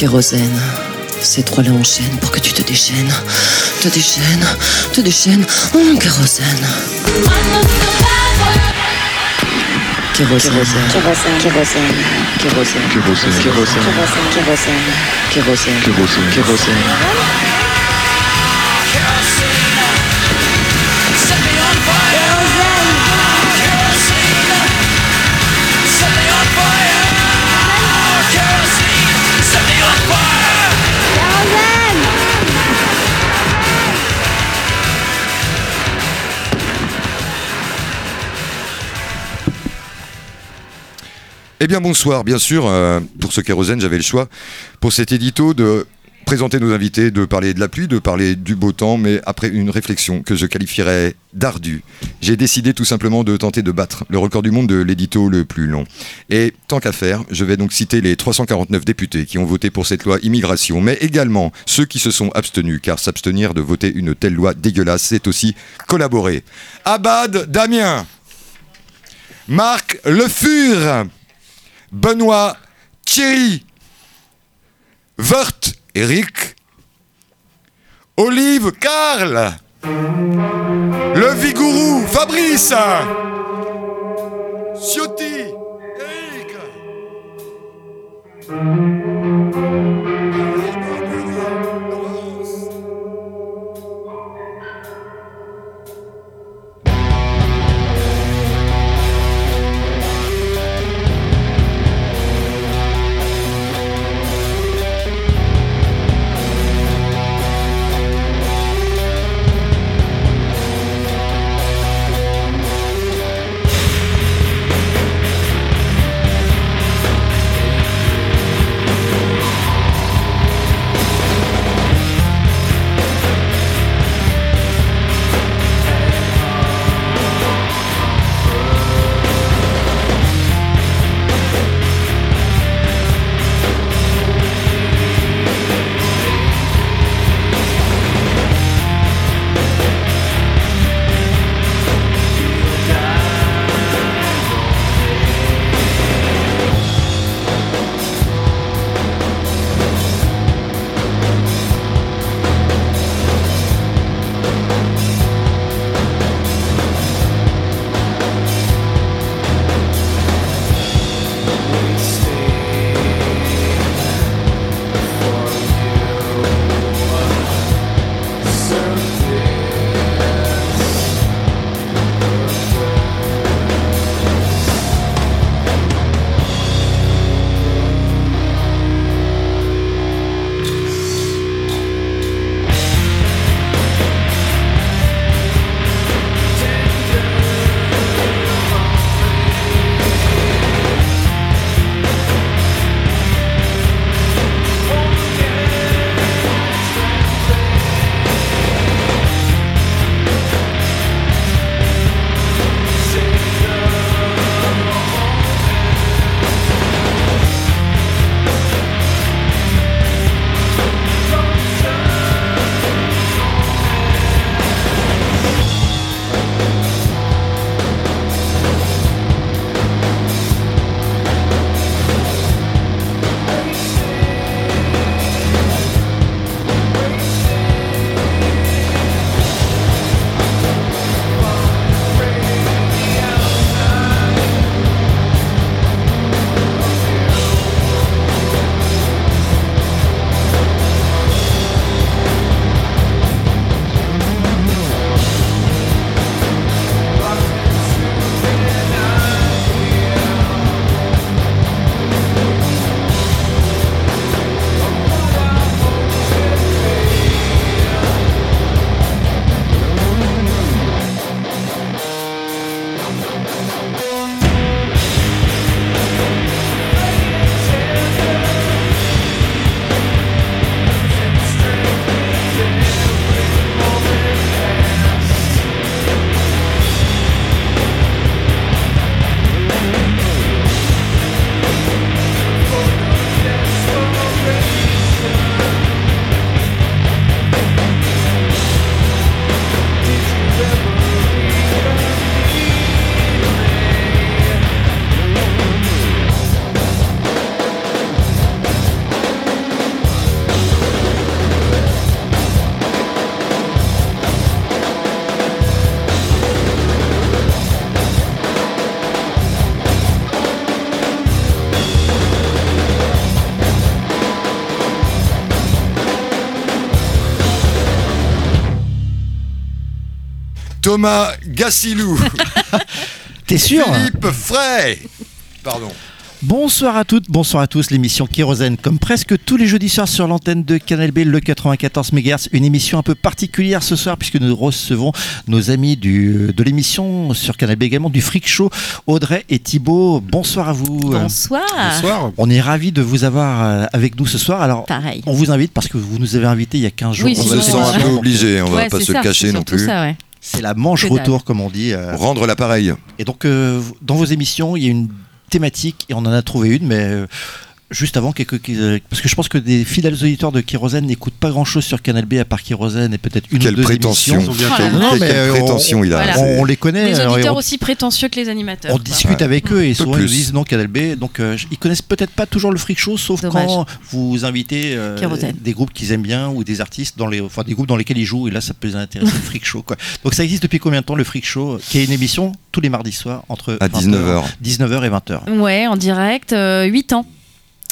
Kérosène. Ces trois-là enchaînent pour que tu te déchaînes. Te déchaînes, te déchaînes. Oh, kérosène. Kérosène. Kérosène, kérosène, kérosène, Kérosène. kérosène, kérosène, Kérosène. Kérosène. Kérosène. Eh bien bonsoir, bien sûr, euh, pour ce kérosène, j'avais le choix pour cet édito de présenter nos invités, de parler de la pluie, de parler du beau temps, mais après une réflexion que je qualifierais d'ardue, j'ai décidé tout simplement de tenter de battre le record du monde de l'édito le plus long. Et tant qu'à faire, je vais donc citer les 349 députés qui ont voté pour cette loi immigration, mais également ceux qui se sont abstenus, car s'abstenir de voter une telle loi dégueulasse, c'est aussi collaborer. Abad Damien, Marc Le Fur, Benoît Thierry, Wört Eric, Olive Karl, Le Vigourou Fabrice, Ciotti Eric. Thomas Gassilou, T'es sûr Philippe Frey. Pardon. Bonsoir à toutes, bonsoir à tous. L'émission Kérosène, comme presque tous les jeudis soirs sur l'antenne de Canal B, le 94 MHz. Une émission un peu particulière ce soir puisque nous recevons nos amis du, de l'émission sur Canal B également, du Freak Show, Audrey et Thibaut. Bonsoir à vous. Bonsoir. Bonsoir. On est ravis de vous avoir euh, avec nous ce soir. Alors, Pareil. on vous invite parce que vous nous avez invités il y a 15 jours. Oui, On se sent un peu obligé, on va Ouais, pas c'est se ça, le cacher non plus. Ça, ouais. C'est la manche retour, comme on dit. euh. Rendre l'appareil. Et donc, euh, dans vos émissions, il y a une thématique, et on en a trouvé une, mais euh, juste avant, quelques, euh, parce que je pense que des fidèles auditeurs de Kérosène n'écoutent pas grand-chose sur Canal B à part Kérosène et peut-être une Quelle ou deux prétention. émissions. Bien Oh fait. là Non, Quelle- mais, quelle euh, on- prétention il a. Voilà. On, on les connaît. Des alors, et auditeurs on- aussi prétentieux que les animateurs. On quoi. discute avec eux et souvent ils nous disent non Canal B. Donc euh, ils connaissent peut-être pas toujours le freak show, sauf Dommage. quand vous invitez euh, des groupes qu'ils aiment bien ou des artistes dans les, enfin des groupes dans lesquels ils jouent. Et là, ça peut les intéresser le freak show. Quoi. Donc ça existe depuis combien de temps le freak show, qui est une émission tous les mardis soirs entre À 19h. 19h et 20h. Ouais, en direct, euh, 8 ans.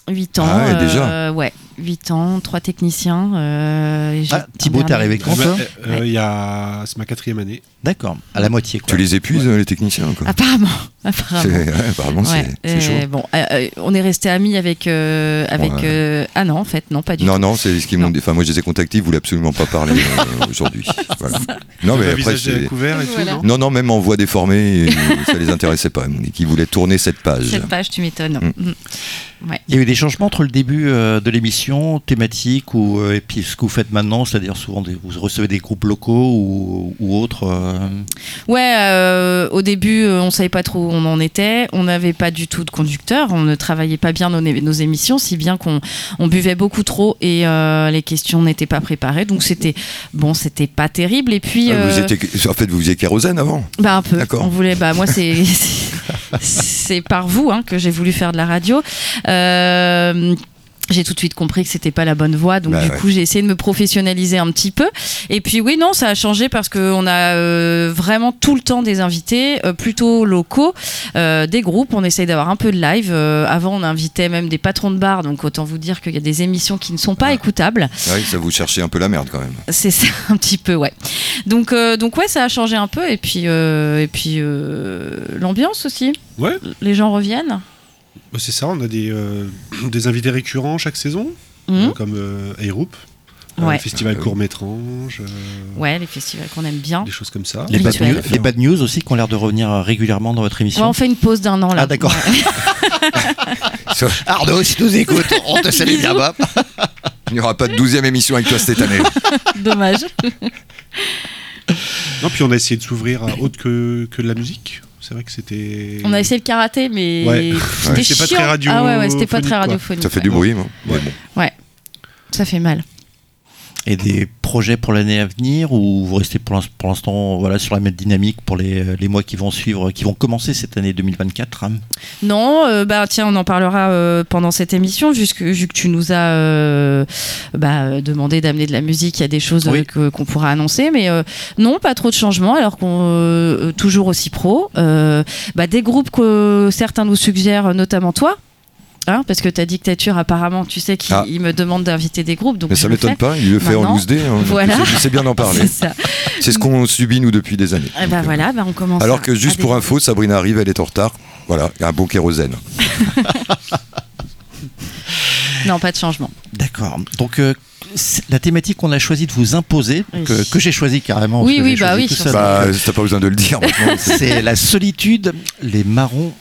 8 ans. Ah ouais, déjà. euh, ouais, 8 ans, 3 techniciens. euh, Ah, Thibaut, t'es arrivé quand toi euh, il y a... C'est ma quatrième année. D'accord, à la moitié. Quoi. Tu les épuises, les techniciens quoi. Apparemment. Apparemment. apparemment, c'est chaud. bon, on est resté amis avec. euh, avec Ouais. euh, ah non, en fait, non, pas du Non, tout. non, c'est ce qu'ils m'ont Non. dit. Enfin, moi, je les ai contactés, ils voulaient absolument pas parler euh, aujourd'hui. Voilà. Non, mais après, et Voilà. tout, non Non, non, même en voix déformée, ça les intéressait pas. Ils voulaient tourner cette page. Cette page, tu m'étonnes. Mm. Ouais. Il y a eu des changements entre le début euh, de l'émission, thématique, ou, euh, et puis ce que vous faites maintenant, c'est-à-dire souvent des- vous recevez des groupes locaux ou, ou autres. euh, Ouais, euh, au début, euh, on savait pas trop où on en était. On n'avait pas du tout de conducteur. On ne travaillait pas bien nos, nos émissions, si bien qu'on on buvait beaucoup trop et euh, les questions n'étaient pas préparées. Donc c'était bon, c'était pas terrible. Et puis, Ah, Vous étiez... En fait, vous faisiez kérosène avant bah un peu. D'accord. On voulait. Bah moi, c'est c'est- par vous hein, que j'ai voulu faire de la radio. Euh, j'ai tout de suite compris que c'était pas la bonne voie, donc Bah du ouais. coup j'ai essayé de me professionnaliser un petit peu. Et puis oui, non, ça a changé parce qu'on a euh, vraiment tout le temps des invités, euh, plutôt locaux, euh, des groupes. On essaye d'avoir un peu de live. Euh, avant, on invitait même des patrons de bar, donc autant vous dire qu'il y a des émissions qui ne sont pas Ah. écoutables. Oui, ça vous cherchez un peu la merde quand même. C'est ça, un petit peu, ouais. Donc, euh, donc ouais, ça a changé un peu. Et puis, euh, et puis euh, l'ambiance aussi. Ouais, Les gens reviennent. Bah, c'est ça, on a des, euh, des invités récurrents chaque saison, Mhm. euh, comme euh, Airoup, Ouais. le festival Euh, Court-Métrange, euh, Ouais, les festivals qu'on aime bien. des choses comme ça. les, bad news, les bad news aussi qui ont l'air de revenir régulièrement dans votre émission. Ouais, on fait une pause d'un an là. Ah, d'accord. Ouais. Arnaud, si tu nous écoutes, on te salue bien bas. Il n'y aura pas de douzième émission avec toi cette année. Dommage. Non, puis on a essayé de s'ouvrir à autre que, que de la musique. C'est vrai que c'était. On a essayé le karaté, mais Ouais. c'était C'était pas chiant. très radio- ah ouais, ouais, c'était pas très radiophonique. Ça fait ouais. du bruit, moi. Ouais. bon. Ça fait mal. Et des projets pour l'année à venir ou vous restez pour l'ins- pour l'instant voilà, sur la même dynamique pour les, euh, les mois qui vont suivre, qui vont commencer cette année 2024 hein? Non, euh, bah tiens, on en parlera euh, pendant cette émission, vu que, vu que tu nous as euh, bah, demandé d'amener de la musique, il y a des choses Oui. qu'on pourra annoncer, mais non, pas trop de changements, alors qu'on toujours aussi pro. Bah, des groupes que certains nous suggèrent, notamment toi. Hein, parce que ta dictature, apparemment, tu sais qu'il Ah. me demande d'inviter des groupes. Donc Mais ça m'étonne pas, il le fait en loose day. hein. voilà. C'est- bien d'en parler. C'est ça. C'est ce qu'on subit, nous, depuis des années. Eh ben Donc, euh, voilà, bah, on commence. Alors à- que juste pour info, Sabrina arrive, elle est en retard. Voilà, il y a un bon kérosène. Non, pas de changement. D'accord. Donc euh, la thématique qu'on a choisi de vous imposer, Oui. que, que j'ai choisi carrément. Oui, oui, bah oui. Bah, t'as pas besoin de le dire c'est la solitude, les marrons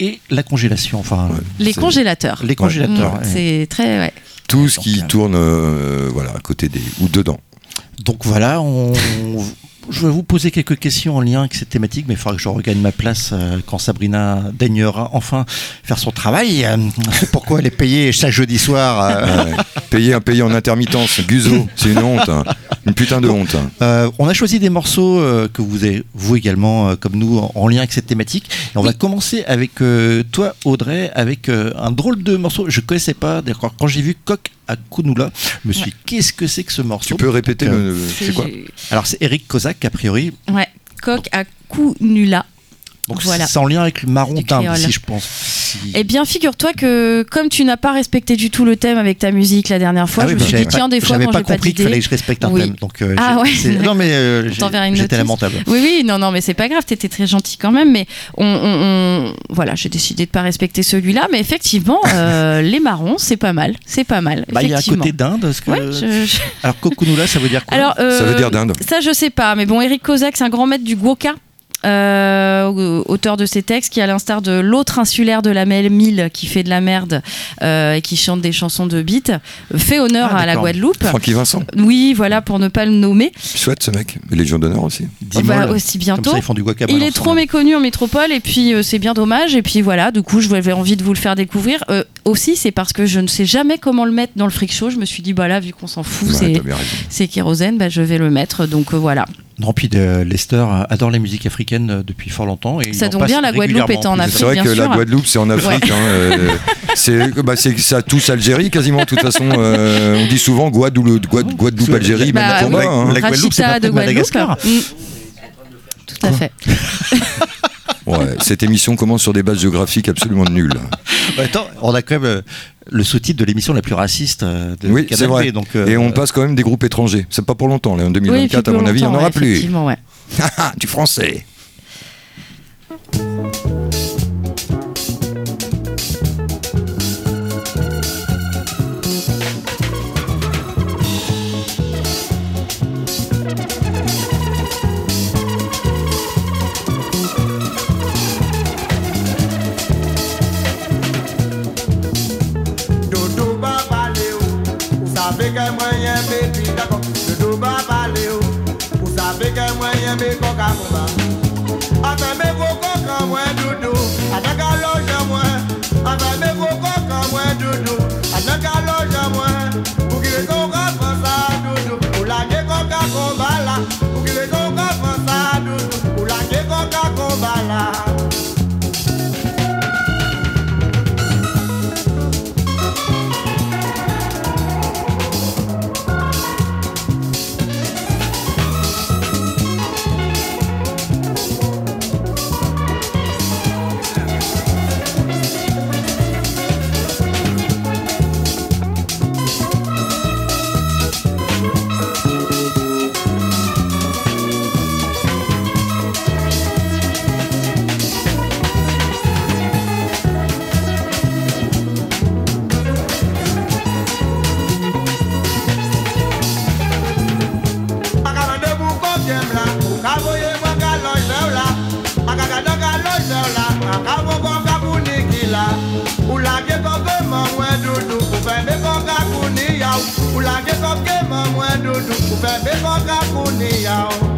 et la congélation. Enfin, Ouais. Les congélateurs. les congélateurs. Mm, ouais. C'est très. Ouais. Tout ce qui euh, tourne euh, voilà, à côté des. ou dedans. Donc voilà, on, je vais vous poser quelques questions en lien avec cette thématique, mais il faudra que je regagne ma place euh, quand Sabrina daignera enfin faire son travail. Euh, C'est pourquoi elle est payée chaque jeudi soir. euh. Ouais. Payer un pays en intermittence, Guzo, c'est une honte. hein. Une putain de honte. hein. Euh, on a choisi des morceaux euh, que vous avez, vous également, euh, comme nous, en, en lien avec cette thématique. Et on va commencer avec euh, toi, Audrey, avec euh, un drôle de morceau. Je connaissais pas. D'accord. Quand j'ai vu Coq à Kunula, je me suis dit, qu'est-ce que c'est que ce morceau Tu peux répéter Donc, le. C'est quoi Alors c'est Eric Kozak, a priori. Ouais. Coq à coup nula. Donc Voilà. c'est en lien avec le marron créole. si je pense. si. Eh bien, figure-toi que comme tu n'as pas respecté du tout le thème avec ta musique la dernière fois, Ah oui, je me suis dit, tiens, des fois, j'avais quand pas j'ai pas compris qu'il fallait que je respecte un Oui. thème. Donc, euh, Ah ouais. c'est- Non, mais euh, j'étais lamentable. Oui, oui, non, non, mais c'est pas grave, t'étais très gentil quand même, mais on, on- on- voilà, j'ai décidé de pas respecter celui-là, mais effectivement, euh, les marrons, c'est pas mal, c'est pas mal. Bah, il y a un côté d'Inde. parce que- Ouais, je- je- Alors, Kokunula, ça veut dire quoi? Alors, euh, Ça veut dire dinde. Ça, je sais pas, mais bon, Eric Kozak, c'est un grand maître du Gwoka. Euh, auteur de ces textes qui à l'instar de l'autre insulaire de la Mille qui fait de la merde euh, et qui chante des chansons de beat fait honneur Ah, à la. Guadeloupe Francky Vincent. oui voilà pour ne pas le nommer Chouette ce mec. Légion d'honneur aussi. Bah, aussi Comme bientôt ça, ils font du guacamole. il est trop méconnu en métropole et puis euh, c'est bien dommage et puis voilà du coup j'avais envie de vous le faire découvrir Euh, aussi c'est parce que je ne sais jamais comment le mettre dans le freak show je me suis dit bah là vu qu'on s'en fout Ouais, c'est kérosène bah, je vais le mettre donc euh, voilà Non, puis euh, Lester adore la musique africaine euh, depuis fort longtemps. Et Ça tombe bien, la Guadeloupe étant en. Afrique. C'est vrai bien que la. Guadeloupe, c'est en Afrique. hein, euh, c'est, bah, c'est, ça touche Algérie quasiment. De toute façon, euh, on dit souvent Guadeloupe, Guad- Guadeloupe, Algérie, Bah, même combat. hein. La Guadeloupe, c'est de de Madagascar. Guadeloupe Mm. tout à fait Ouais, cette émission commence sur des bases géographiques absolument nulles. Bah, Attends, on a quand même euh, le sous-titre de l'émission la plus raciste euh, de Oui, Canal c'est vrai. Donc, euh, Et on passe quand même des groupes étrangers. C'est pas pour longtemps. Là, en Oui, et puis 2024, à plus mon avis, il n'y en aura ouais, plus. effectivement, ouais. Ah, du français. to fẹ́ mi bọ́ ká kú níyàwó.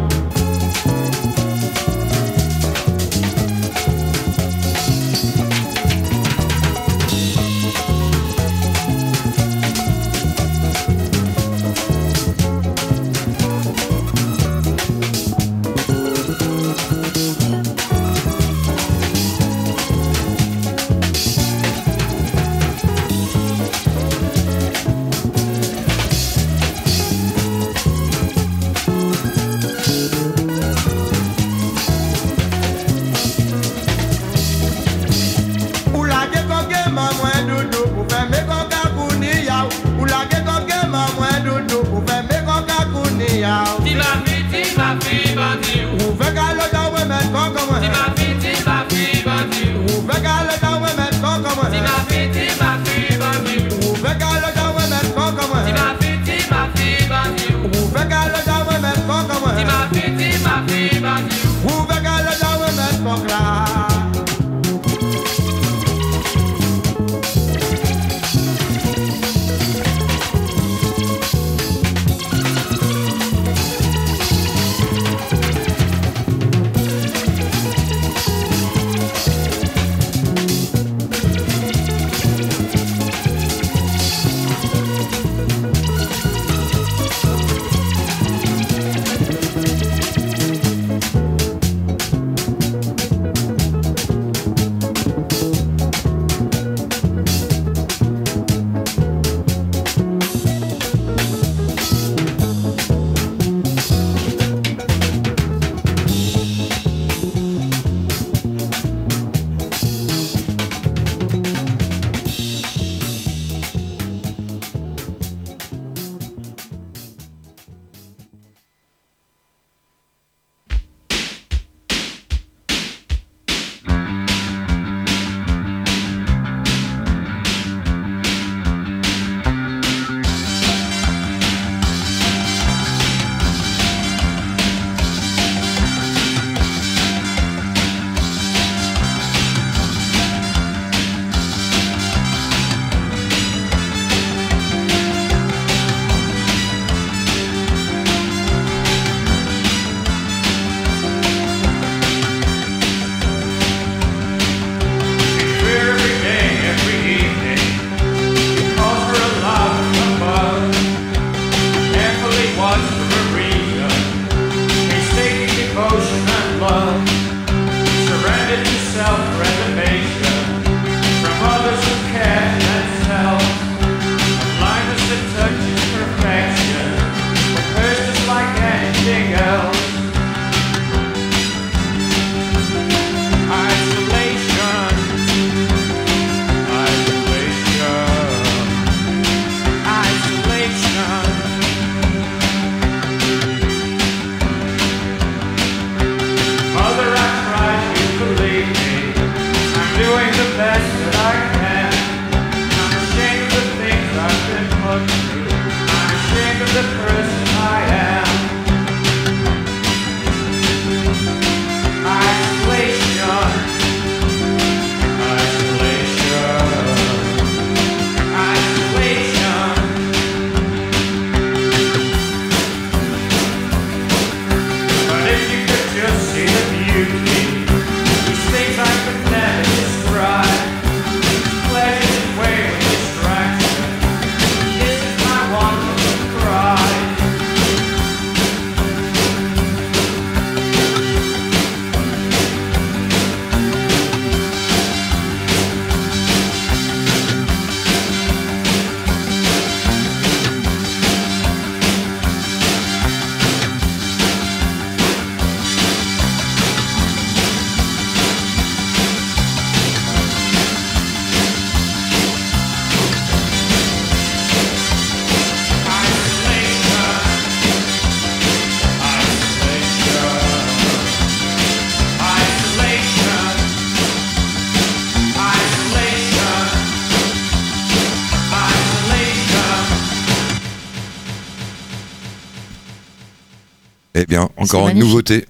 Encore une nouveauté.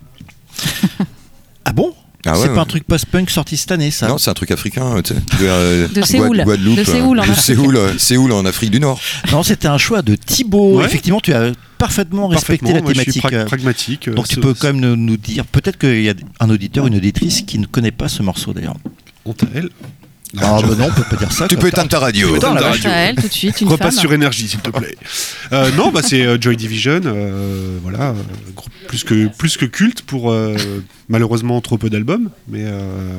Ah bon Ah C'est ouais, pas un truc post-punk sorti cette année, ça Non, c'est un truc africain, tu sais. De, euh, De Séoul. Guadeloupe, De Séoul, en euh, de. Séoul, euh, Séoul en Afrique du Nord. Non, c'était un choix de Thibaut. Ouais. Effectivement, tu as parfaitement respecté Parfaitement, la moi, je suis thématique. pra- pragmatique. Donc tu peux quand même nous, nous dire, peut-être qu'il y a un auditeur, une auditrice qui ne connaît pas ce morceau d'ailleurs. Honte à elle. Ah bah non, on peut pas dire ça. Tu peux éteindre ta radio. Putain, la Éteindre ta radio. Elle, tout de suite, une Repasse femme. sur énergie, s'il te plaît. Euh, non, bah c'est Joy Division, euh, voilà, plus que plus que culte pour euh, malheureusement trop peu d'albums, mais euh,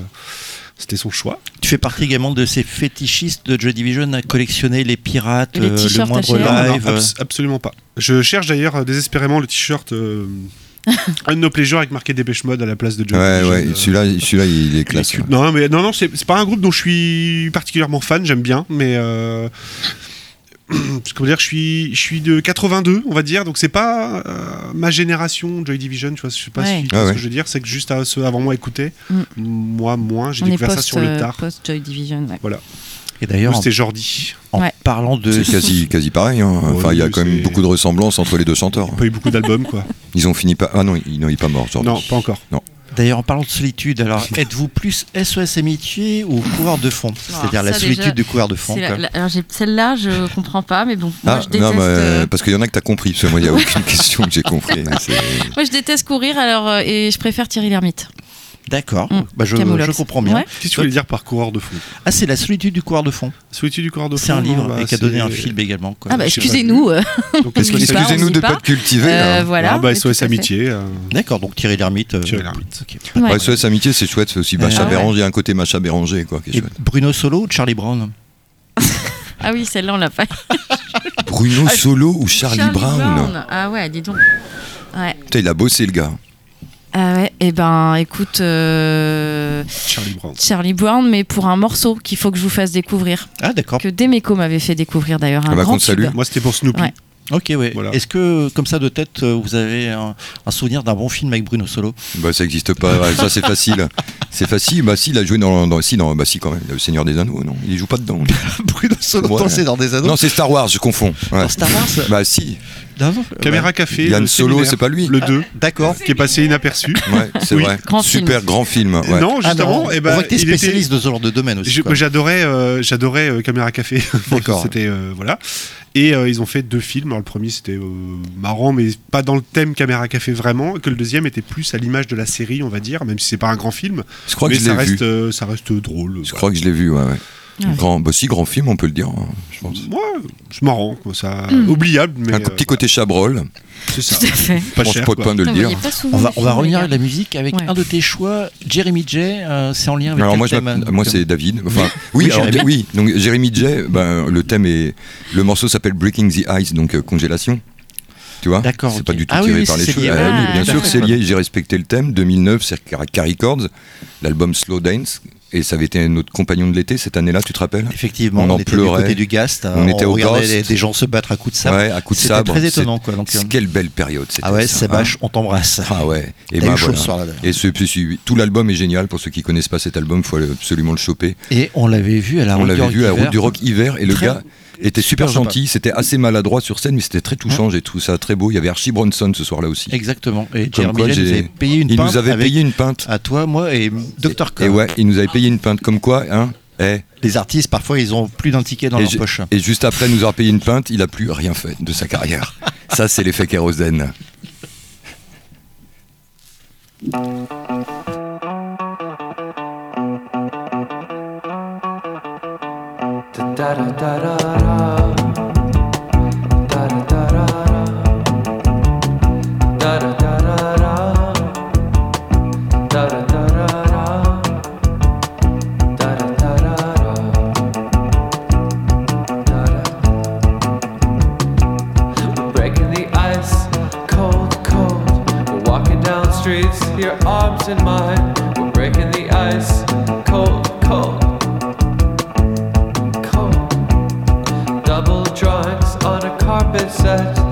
c'était son choix. Tu fais partie également de ces fétichistes de Joy Division à collectionner les pirates, Les euh, le t-shirts moindre H&M. Non, non, live. abs- absolument pas. Je cherche d'ailleurs euh, désespérément le t-shirt euh, un de nos pleasures avec marqué Dépêche Mode à la place de Joy Ouais, Division. ouais, Euh, celui-là, celui-là, il est il est classe. Non, mais non, non, c'est c'est pas un groupe dont je suis particulièrement fan. J'aime bien, mais euh, comment dire, je suis, je suis de 82, on va dire, donc c'est pas euh, ma génération Joy Division. Tu vois, je sais pas Ouais. si tu Ah vois ce que je veux dire. C'est que juste à ceux avant moi écoutaient, Mm. moi moins. J'ai découvert ça sur le euh, tard. post Joy Division. ouais. Et Moi, d'ailleurs, C'était Jordi. en Ouais. parlant de. C'est quasi, quasi pareil. hein. Enfin, il y a quand même beaucoup de ressemblances entre les deux chanteurs. Pas eu beaucoup d'albums, quoi. Ils ont fini pas. Ah non, il, non, il est pas mort. Jordi. non, pas encore. D'ailleurs, en parlant de solitude, alors êtes-vous plus SOS Amitié ou coureur de fond C'est-à-dire la solitude déjà, du coureur de fond. La- la- alors, Celle-là, je comprends pas, mais bon, moi, Ah, je déteste, non, mais, euh, parce qu'il y en a que t'as compris. Parce que moi, il n'y a aucune question que j'ai compris. C'est- moi, je déteste courir, alors euh, et je préfère Thierry Lhermitte. D'accord, Mm. bah, je, comprends bien. Ouais. Qu'est-ce que tu voulais dire par coureur de fond? Ah, c'est la solitude du coureur de fond. Solitude du coureur de fond. C'est un livre bah, et qui a donné un film également. quoi. Ah bah excusez-nous. euh, Excusez-nous de pas. pas te cultiver. euh, là. voilà. Ah bah SOS. Amitié. euh, D'accord, donc Thierry Lhermitte. euh, Thierry Lhermitte. ok. Ouais. Ouais, SOS Amitié, c'est chouette. C'est aussi Macha Ah ouais. Béranger. Il y a un côté Macha Béranger, quoi, qui est Et chouette. Bruno Solo ou Charlie Brown? Ah oui, celle-là, on l'a pas. Bruno Solo ou Charlie, Brown? Ah ouais, dis donc. Il a bossé, le gars. Ah ouais, et ben écoute, euh, Charlie Brown. Charlie Brown, mais pour un morceau qu'il faut que je vous fasse découvrir, Ah, d'accord. que Demeco m'avait fait découvrir d'ailleurs, un Ah bah, grand tube. Moi, c'était pour Snoopy. Ouais. Ok, ouais. Voilà. Est-ce que, comme ça de tête, euh, vous avez un, un souvenir d'un bon film avec Bruno Solo? Bah, ça n'existe pas. Ça, c'est facile. C'est facile. Bah, si, il a joué dans. dans si, dans, bah, si, quand même. Le Seigneur des Anneaux, non? Il joue pas dedans. Bruno Solo, Ouais. c'est dans des anneaux? Non, c'est Star Wars, je confonds. Ouais. Dans Star Wars? Bah, si. Caméra ouais. Café. Yann Solo, c'est pas lui. Le 2, D'accord. qui est passé inaperçu. Ouais, c'est Oui. vrai. Grand Super film. grand film. Ouais. Non, Ah justement, non, eh on ben, que était- spécialiste de ce genre de domaine aussi. J'adorais, euh, j'adorais euh, Caméra Café. D'accord. c'était euh, voilà. Et euh, ils ont fait deux films. Alors le premier c'était euh, marrant, mais pas dans le thème Caméra Café vraiment. Que le deuxième était plus à l'image de la série, on va dire, même si c'est pas un grand film. Je crois que mais je ça l'ai vu. reste, euh, ça reste drôle. Je crois que je l'ai vu, ouais. ouais. Ouais. Grand, bah, si, grand film, on peut le dire, hein, je pense. Moi, c'est marrant, quoi, ça, Mm. oubliable, mais un petit euh, côté chabrol. c'est ça. Tout à fait. Pas cher. pas de point de le dire. On va, on revenir à la musique avec Ouais. un de tes choix, Jeremy J. euh, c'est en lien avec Alors moi, thème, euh, moi c'est David. Enfin, Oui, oui, alors, Jérémy. oui. Donc Jérémy J. Ben, le thème est, le morceau s'appelle Breaking the Ice, donc euh, congélation. Tu vois? D'accord, C'est pas du tout Ah tiré oui, par les cheveux. Ah ouais. oui, Ah, bien sûr, c'est lié. J'ai respecté le thème. 2009, c'est Carry Records, l'album Slow Dance, et ça avait été notre compagnon de l'été cette année-là. Tu te rappelles? Effectivement, On on, en était pleurait. du côté du Gast, On était au regardait les- des gens se battre à coups de sabre. Ouais, à coup de C'était sabre. très étonnant, quoi. Donc, euh, Quelle belle période. c'était ah ouais, ça, Sébache, on t'embrasse. hein. Ah ouais. Et ben voilà. ce soir-là, d'ailleurs. Et ce, tout l'album est génial. Pour ceux qui connaissent pas cet album, il faut absolument le choper. Et on l'avait vu à la On Route du l'avait Rock vu à route du rock hiver et le Très- gars était super, super gentil. C'était assez maladroit sur scène, mais c'était très touchant. J'ai trouvé ça très beau. Il y avait Archie Bronson ce soir-là aussi. Exactement. Et Comme quoi, nous avait payé une il pinte nous avait payé une pinte. à toi, moi et Dr. Et ouais, il nous avait payé une pinte. Comme quoi, hein eh, Les artistes, parfois, ils ont plus d'un ticket dans et, leur poche. et juste après nous avoir payé une pinte, il a plus rien fait de sa carrière. ça, c'est l'effet kérosène. Breaking your arms in mine. We're breaking the ice, cold, cold, cold. Double drawings on a carpet set.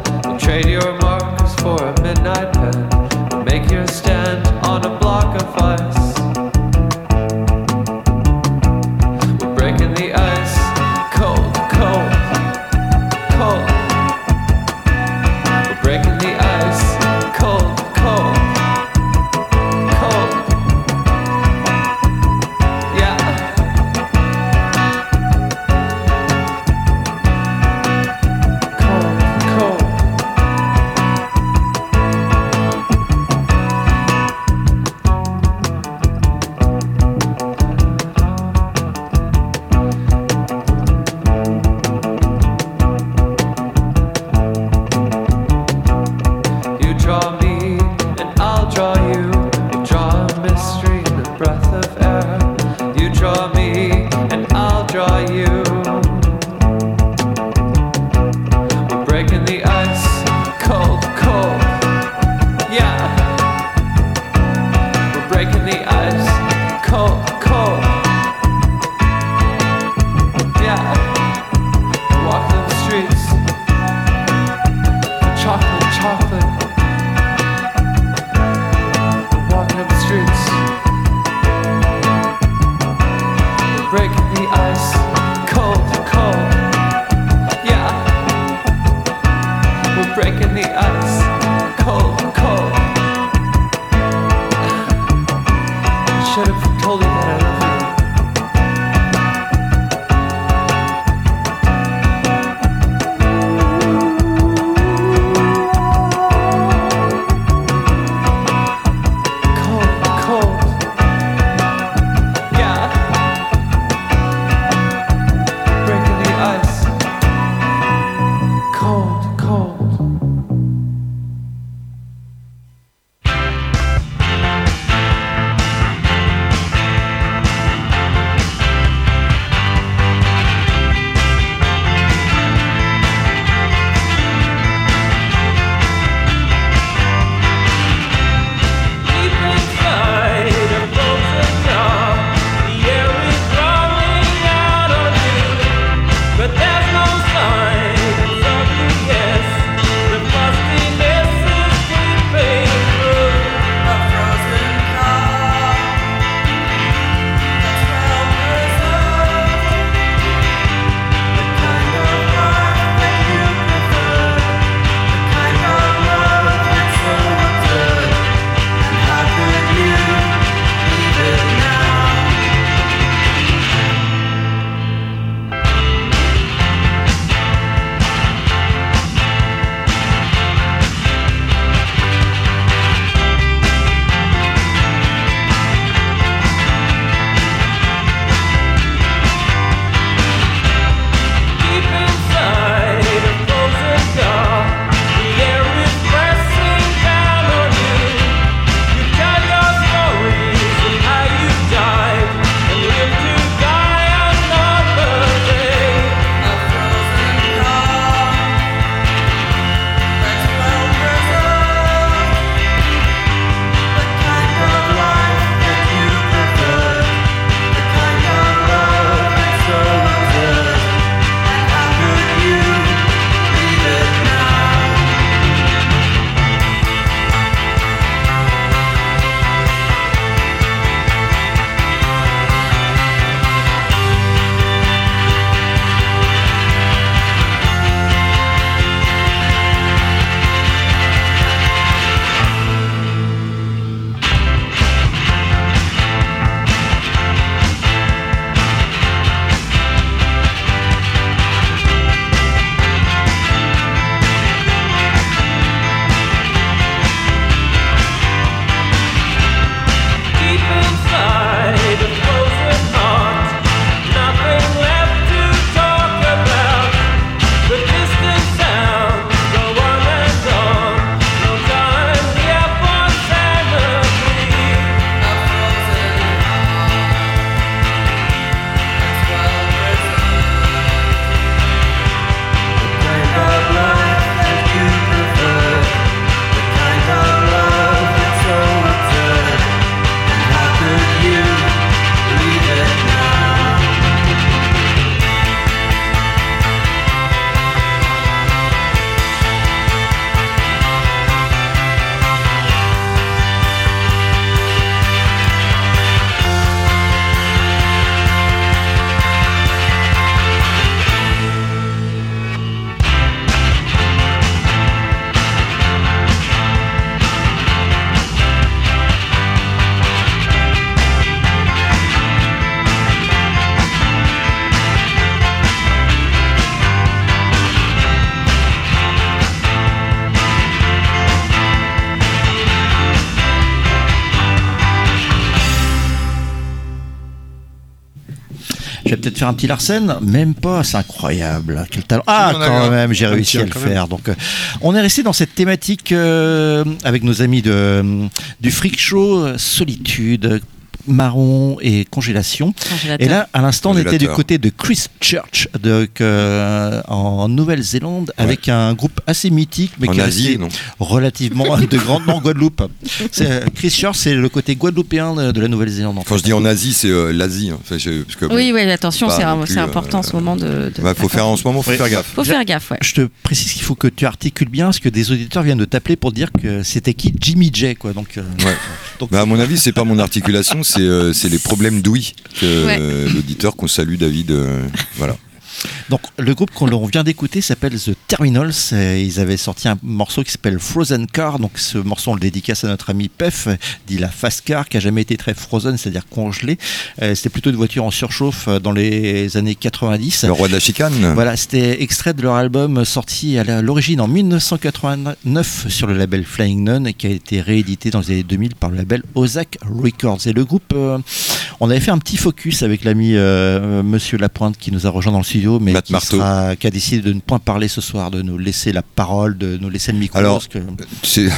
Faire un petit Larsen Même pas, c'est incroyable. Quel talent. Ah, Il y en a eu quand même, j'ai réussi à le faire. Donc, euh, on est resté dans cette thématique euh, avec nos amis de, du Freak Show, Solitude, Marron et Congélation. Et là, à l'instant, on était du côté de Christchurch, donc, euh, en Nouvelle-Zélande, avec un groupe assez mythique, mais En qui est Asie, resté non relativement de grande non, Guadeloupe. Christchurch, c'est le côté guadeloupéen de, de la Nouvelle-Zélande. Quand fait. je dis en Asie, c'est euh, l'Asie. hein. Enfin, je- parce que, bon, Oui, oui, attention, c'est important en ce euh, moment de. de bah, faut faire en ce moment, faut Oui. faire gaffe. Faut faire gaffe, ouais. Je te précise qu'il faut que tu articules bien, parce que des auditeurs viennent de t'appeler pour dire que c'était qui Jimmy J, quoi. Donc, euh, Ouais. donc Mais à mon avis, c'est pas mon articulation, c'est c'est les problèmes d'ouïe que Ouais. euh, l'auditeur qu'on salue, David. euh, voilà. Donc le groupe qu'on vient d'écouter s'appelle The Terminals. et Ils avaient sorti un morceau qui s'appelle Frozen Car. Donc ce morceau on le dédicace à notre ami Pef, dit la Fast Car, qui a jamais été très frozen, c'est-à-dire congelé. Euh, C'était plutôt une voiture en surchauffe euh, dans les années 90. Le roi de la chicane. Voilà, c'était extrait de leur album sorti à l'origine en 1989 sur le label Flying Nun et qui a été réédité dans les années 2000 par le label Ozak Records. Et le groupe, euh, on avait fait un petit focus avec l'ami euh, Monsieur Lapointe qui nous a rejoint dans le studio, mais Matt qui, Marteau. sera- qui a décidé de ne point parler ce soir, de nous laisser la parole, de nous laisser le micro. Alors, que- C'est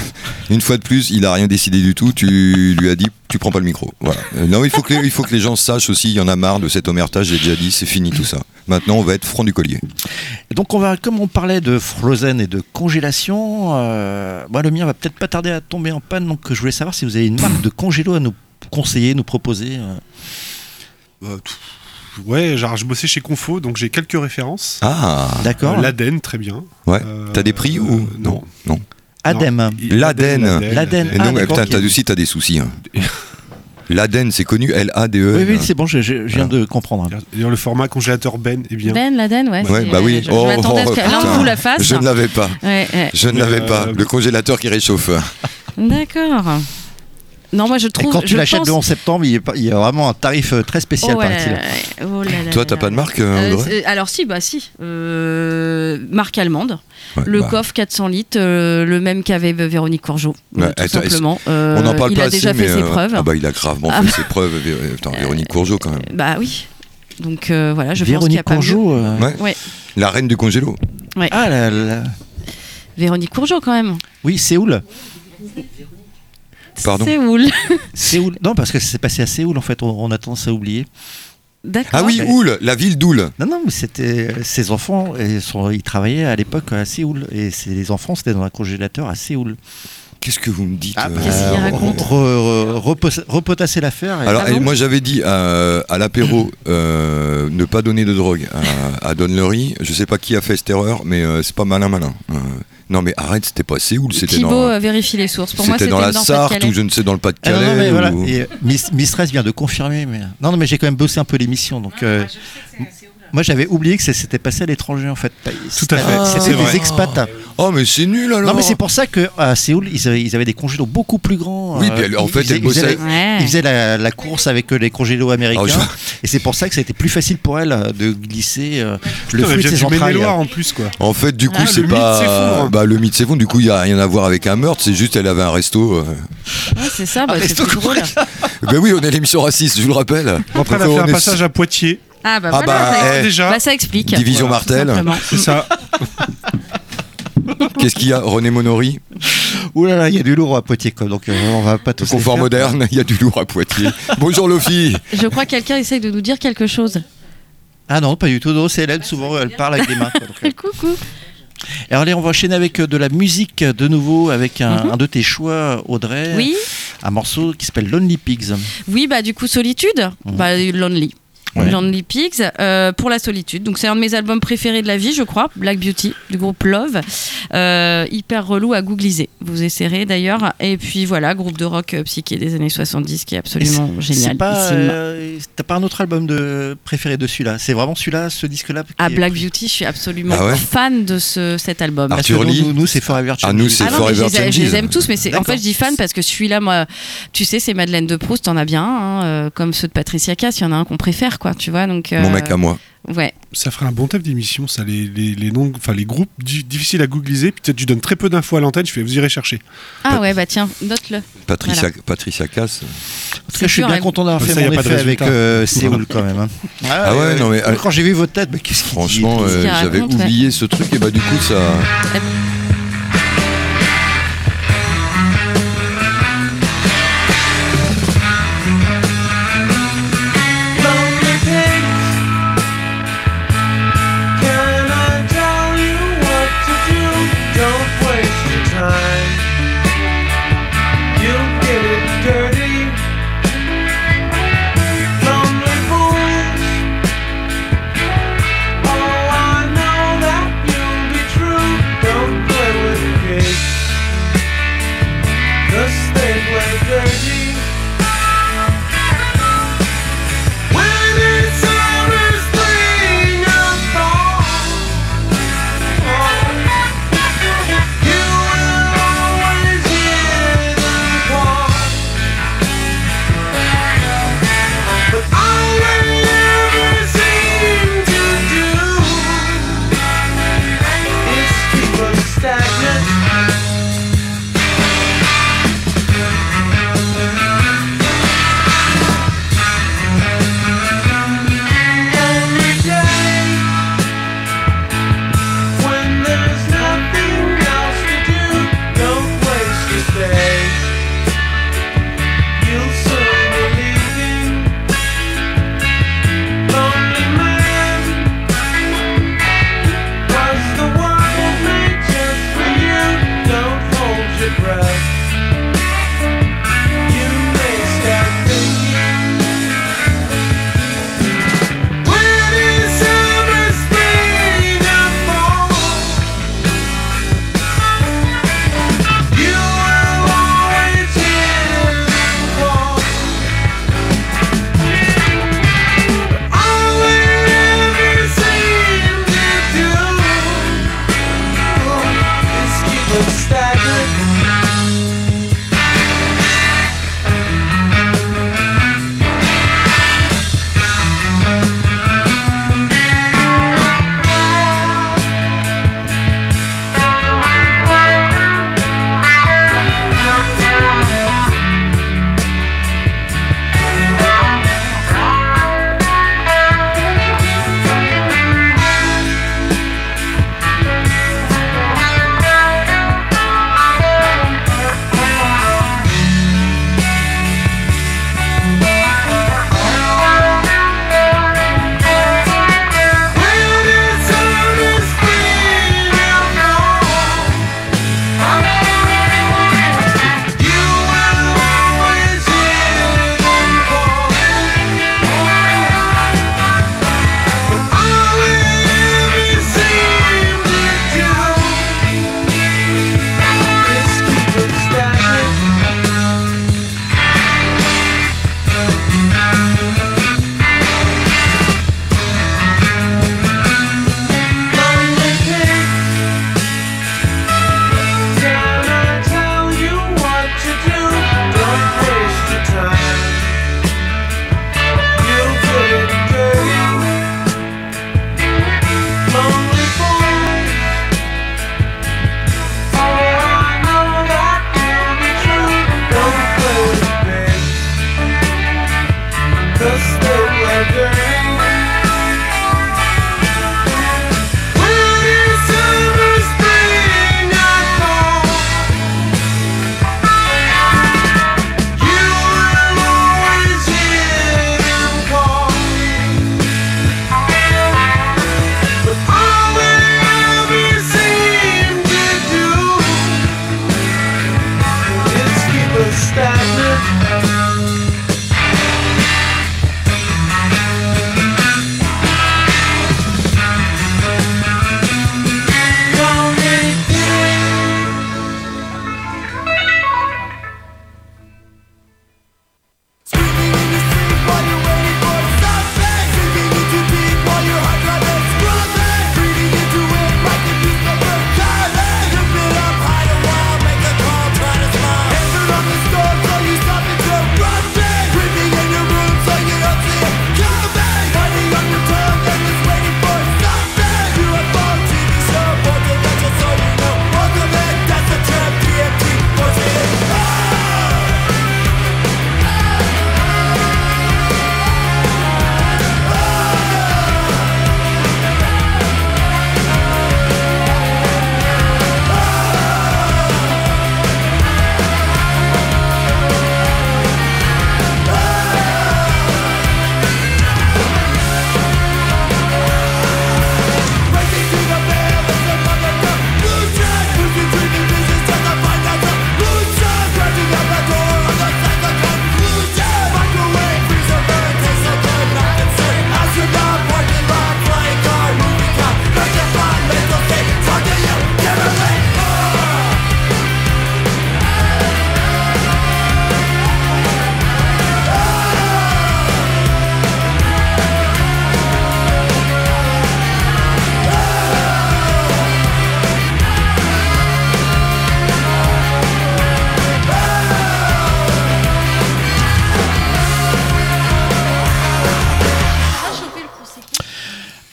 une fois de plus, il a rien décidé du tout. Tu lui as dit, tu prends pas le micro. Voilà. Euh, non, il faut que les, il faut que les gens sachent aussi. Il y en a marre de cet omertage. J'ai déjà dit, c'est fini tout ça. Maintenant, on va être franc du collier. Et donc on va, comme on parlait de Frozen et de congélation, euh, moi le mien va peut-être pas tarder à tomber en panne, donc je voulais savoir si vous avez une marque de congélo à nous conseiller, nous proposer. euh. Euh, pff, ouais, genre je bossais chez Confo, donc j'ai quelques références. Ah, D'accord. Euh, L'Aden, très bien. ouais. Euh, T'as des prix ou euh, non Non. Adem. L'Aden. L'Aden. Ah, non, mais d'accord, putain, t'as aussi, t'as des soucis. hein. L'Aden, c'est connu. L-A-D-E. Oui, oui, c'est bon, je, je- viens de comprendre. D'ailleurs, le format congélateur Ben est bien. Ben, Laden, ouais. Ouais, bah oui. Je, je Oh, m'attendais à ce oh, que l'un vous la fasse. Je ne l'avais pas. Ouais, ouais. Je ne l'avais euh, pas. Le congélateur qui réchauffe. D'accord. Non, moi je Et trouve. quand tu l'achètes pense- le 11 septembre, il y, a, pas- il y a vraiment un tarif euh, très spécial, Oh, ouais, paraît-il. oh là là Toi, là t'as là. pas de marque, euh, Euh, Alors si, bah si. Euh, marque allemande. Ouais, Le bah. coffre 400 litres, euh, le même qu'avait Véronique Courgeot. Ouais, tout attends, simplement. Euh, On n'en parle il pas a assez, déjà mais fait ses preuves. Ah bah, il a gravement Ah fait bah. ses preuves. Attends, Véronique Courgeot, quand même. Bah oui. Donc euh, voilà, je pense qu'il y Véronique a. Courgeot. euh. Ouais. La reine du congélo. Ah, la- la- Véronique Courgeot quand même. oui, Séoul. Pardon Séoul. Séoul. Non, parce que c'est passé à Séoul, en fait, on, on a tendance à oublier. D'accord. Ah oui, Oul, la ville d'Oul. Non, non, mais c'était ses enfants, ils, sont- ils travaillaient à l'époque à Séoul. Et c'est- les enfants, c'était dans un congélateur à Séoul. Qu'est-ce que vous me dites Ah, euh, Qu'est-ce qu'il re- raconte re- Repotasser l'affaire. et- Alors, Ah et moi j'avais dit à l'apéro euh, ne pas donner de drogue à, à Don Lurie. Je sais pas qui a fait cette erreur, mais euh, c'est pas malin malin. Euh, non mais arrête, c'était pas Séoul, c'était Thibaut dans, euh, vérifie les sources. Pour moi, c'était c'était dans la Sarthe ou je ne sais dans le Ah, non, Pas-de-Calais. non, mais voilà. ou- Et, euh, Miss- Mistress vient de confirmer. Mais... Non, non, mais j'ai quand même bossé un peu l'émission. Donc, euh, moi, j'avais oublié que ça s'était passé à l'étranger, en fait. Tout à fait, C'était c'est des expats. Oh mais c'est nul alors. Non, mais c'est pour ça qu'à Séoul, ils avaient, ils avaient des congélos beaucoup plus grands. Oui, Euh, puis en ils fait, faisaient- elle ils faisaient Ouais. Ils faisaient la, la course avec euh, les congélos américains. Oh, je- Et c'est pour ça que ça a été plus facile pour elle euh, de glisser euh, le fruit de ses entrailles. En plus, quoi. En fait, du coup, Ah, c'est le pas. mythe s'effondre. Bah, le mythe s'effondre. Du coup, il y a rien à voir avec un meurtre. C'est juste, elle avait un resto. euh. Ouais, c'est ça, bah, c'est drôle. Ben oui, on est l'émission raciste, je vous le rappelle. Après, elle a fait un passage à Poitiers. Ah bah Ah voilà, bah, ça, eh, déjà. bah, ça explique. Division Voilà, tout Martel. simplement. C'est ça. Qu'est-ce qu'il y a René Monori Ouh là là, il y a du lourd à Poitiers, quoi. Donc euh, on va pas tous. les Confort moderne, il y a du lourd à Poitiers. Bonjour Lofi. Je crois que quelqu'un essaye de nous dire quelque chose. Ah non, pas du tout. Non, c'est Hélène. Souvent, elle parle avec les mains. quoi. Donc, euh, Coucou. Alors allez, on va enchaîner avec euh, de la musique euh, de nouveau, avec un, Mhm. un de tes choix, Audrey. Oui, Un morceau qui s'appelle Lonely Pigs. oui, bah du coup solitude, Mhm. bah Lonely. Ouais. Lonely Pigs euh, pour la solitude. Donc c'est un de mes albums préférés de la vie, je crois, Black Beauty du groupe Love. Euh, hyper relou à googliser. Vous essaierez d'ailleurs. Et puis voilà, groupe de rock euh, psyché des années 70 qui est absolument génial. C'est pas, euh, t'as pas un autre album de préféré de celui-là? C'est vraiment celui-là, ce disque-là est- Black Beauty, je suis absolument Ah ouais? fan de ce, cet album. Ah, Arthur nous, Lee? nous, nous, c'est Forever Ah, nous, Changes. c'est Ah Forever les, a- je Changes. les aime tous, mais c'est en fait je dis fan parce que celui-là, moi, tu sais, c'est Madeleine de Proust, t'en as bien, un, hein, comme ceux de Patricia Cass, il y en a un qu'on préfère, quoi, tu vois. Donc, Mon euh, mec à moi. Ouais. Ça ferait un bon thème d'émission, ça, les, les, les noms, enfin les groupes di- difficiles à googliser. Peut-être tu donnes très peu d'infos à l'antenne, je fais vous irez chercher. Ah ouais, bah tiens, note-le. Patricia, Patricia Cass. En tout cas, je suis bien content d'avoir fait ça, mon pas de effet avec euh, Séoul quand même. hein. Ah ouais, non, mais, euh, Quand j'ai vu votre tête, mais qu'est-ce qu'il Franchement, euh, j'avais ouais. oublié ce truc et bah du coup ça. dirty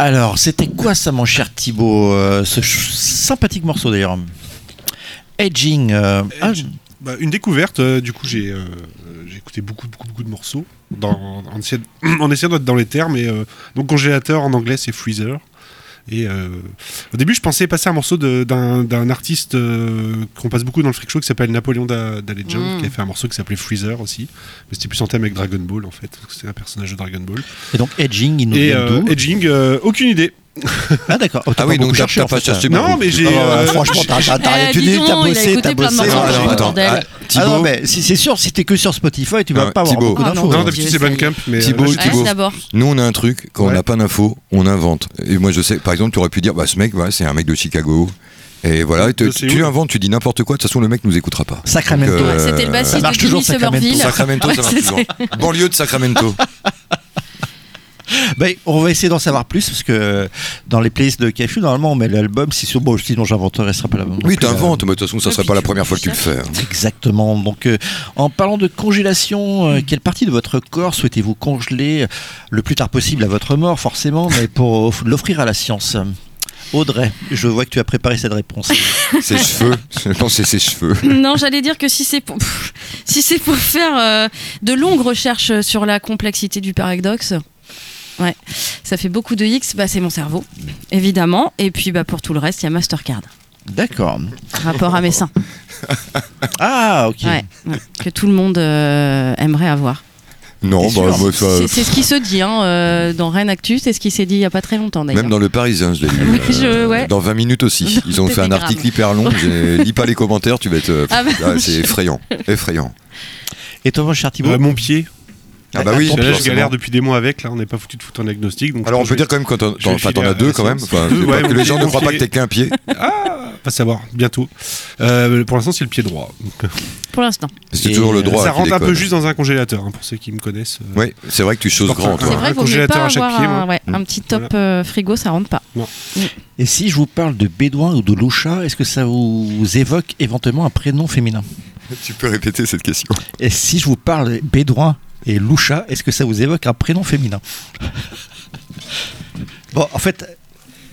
Alors, c'était quoi ça, mon cher Thibaut euh, Ce sympathique morceau d'ailleurs. Edging. euh, ah. Bah, une découverte, euh, du coup j'ai écouté beaucoup, beaucoup, beaucoup de morceaux dans, en, essayant, d'être dans les termes. Et, donc congélateur en anglais c'est freezer. Et euh, au début je pensais passer un morceau d'un artiste euh, qu'on passe beaucoup dans le freak show qui s'appelle Napoléon Da, Da Legend, Mm. qui a fait un morceau qui s'appelait Freezer aussi. Mais c'était plus en thème avec Dragon Ball en fait, c'est un personnage de Dragon Ball. Et donc, Edging, il nous Et vient euh, d'où Edging, euh, aucune idée. Ah, d'accord. Oh, Ah oui, donc cherché, en pas fait, cherché hein. Non, mais j'ai, Ah, euh, franchement, t'as t'as rien Eh, tu dis t'as il a bossé, écouté t'as bossé. ah, Ah non, mais si c'est sûr, si t'es que sur Spotify, tu vas Ah, pas avoir Thibaut. beaucoup Ah d'infos. non, Non, hein. d'habitude c'est. Bandcamp, mais Thibaut, euh, nous on a un truc, quand on n'a pas d'info, on invente. Et moi je sais, par exemple, tu aurais pu dire, bah ce mec, voilà, c'est un mec de Chicago. Et voilà, te- tu inventes, tu dis n'importe quoi, de toute façon le mec nous écoutera pas. Sacramento. Euh, C'était le bassiste marche de Jimmy. Somerville. Sacramento, ça marche toujours. Banlieue de Sacramento. Ben, on va essayer d'en savoir plus parce que dans les playlists de Café, normalement, on met l'album. Si bon, sinon j'inventerai, ce sera pas l'album. Oui, non plus, t'inventes, mais de toute façon, ça serait puis pas la première fois que tu le fais. hein. euh, Exactement. Donc, euh, en parlant de congélation, euh, quelle partie de votre corps souhaitez-vous congeler le plus tard possible à votre mort, forcément, mais pour off- l'offrir à la science? Audrey, je vois que tu as préparé cette réponse. Ses cheveux, je pense c'est ses cheveux. Non, j'allais dire que si c'est pour, si faire euh, de longues recherches sur la complexité du paradoxe, ouais, ça fait beaucoup de X, bah, c'est mon cerveau, évidemment. Et puis bah, pour tout le reste, il y a Mastercard, D'accord. rapport à mes seins, Ah, ok. ouais, ouais, que tout le monde euh, aimerait avoir. Non, bah, sûr moi, ça- C'est c'est ce qui se dit hein, euh, dans Rennes Actu, c'est ce qui s'est dit il n'y a pas très longtemps d'ailleurs. même dans le Parisien, je l'ai lu. Je- ouais. Dans 20 minutes aussi. Ils ont fait un article hyper long. Lis pas les commentaires, tu vas être. euh, Ah bah, ah, c'est effrayant. Effrayant. Et toi, mon cher Thibaut Euh, mon pied. Ah bah oui, Ton Là, je galère depuis des mois avec. Là, on n'est pas foutu de foutre un diagnostic. Donc Alors on je peut dire quand même quand t'en as deux quand même. que les gens ne croient pas que t'es qu'un pied. pas savoir, bientôt. Euh, pour l'instant, c'est le pied droit. Pour l'instant. C'est Et, toujours le droit. ça rentre un peu juste dans un congélateur, hein, pour ceux qui me connaissent. euh. Oui, c'est vrai que tu choses grand, un- C'est vrai qu'il congélateur pas avoir pied, un, moi. ouais, Mm. un petit top Voilà. euh, frigo, ça rentre pas. Et si je vous parle de Bédouin ou de Loucha, est-ce que ça vous évoque éventuellement un prénom féminin? Tu peux répéter cette question. Et si je vous parle Bédouin et Loucha, est-ce que ça vous évoque un prénom féminin? Bon, en fait,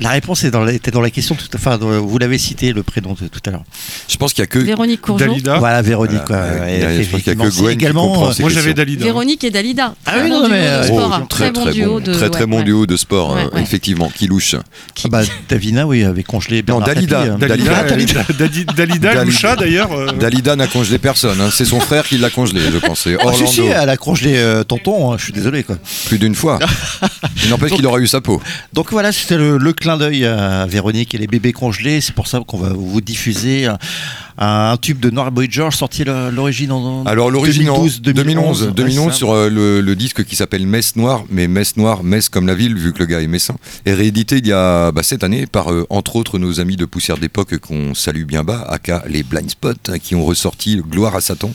la réponse est dans la, était dans la question, tout, enfin, vous l'avez cité le prénom de tout à l'heure. Je pense qu'il y a que. Véronique Courgeot. Dalida. Voilà, Véronique. Voilà, quoi. ouais, Et il y a- je pense qu'il y a que Gwen également, euh, Moi, j'avais Dalida. Véronique et Dalida. Ah Très oui, bon non, duo mais, de euh, sport. Oh, hein. très bon très duo bon, de. très très ouais, bon ouais. duo de sport, Ouais, ouais. effectivement, qui louche. ah bah, Davina, oui, avait congelé Bernard Dalida, Tapie, hein. Dalida, Dalida, Dalida. Dadi- Dalida, Dalida. Loucha d'ailleurs. euh, Dalida n'a congelé personne, hein. c'est son frère qui l'a congelé, je pense. Ah, si, Orlando, si, elle a congelé tonton, hein, je suis désolé quoi. plus d'une fois. Il n'empêche qu'il aura eu sa peau. Donc voilà, c'était le, le clin d'œil à Véronique et les bébés congelés. C'est pour ça qu'on va vous diffuser un, un tube de Noir Boy George sorti l'origine en Alors l'origine en 2012, 2011, 2011, ouais, ça. sur euh, le, le disque qui s'appelle Messe Noire, mais Messe Noire, Messe comme la ville, vu que le gars est messin, est réédité il y a bah, cette année par euh, entre autres nos amis de Poussière d'époque qu'on salue bien bas, aka les Blind Spots, hein, qui ont ressorti Gloire à Satan.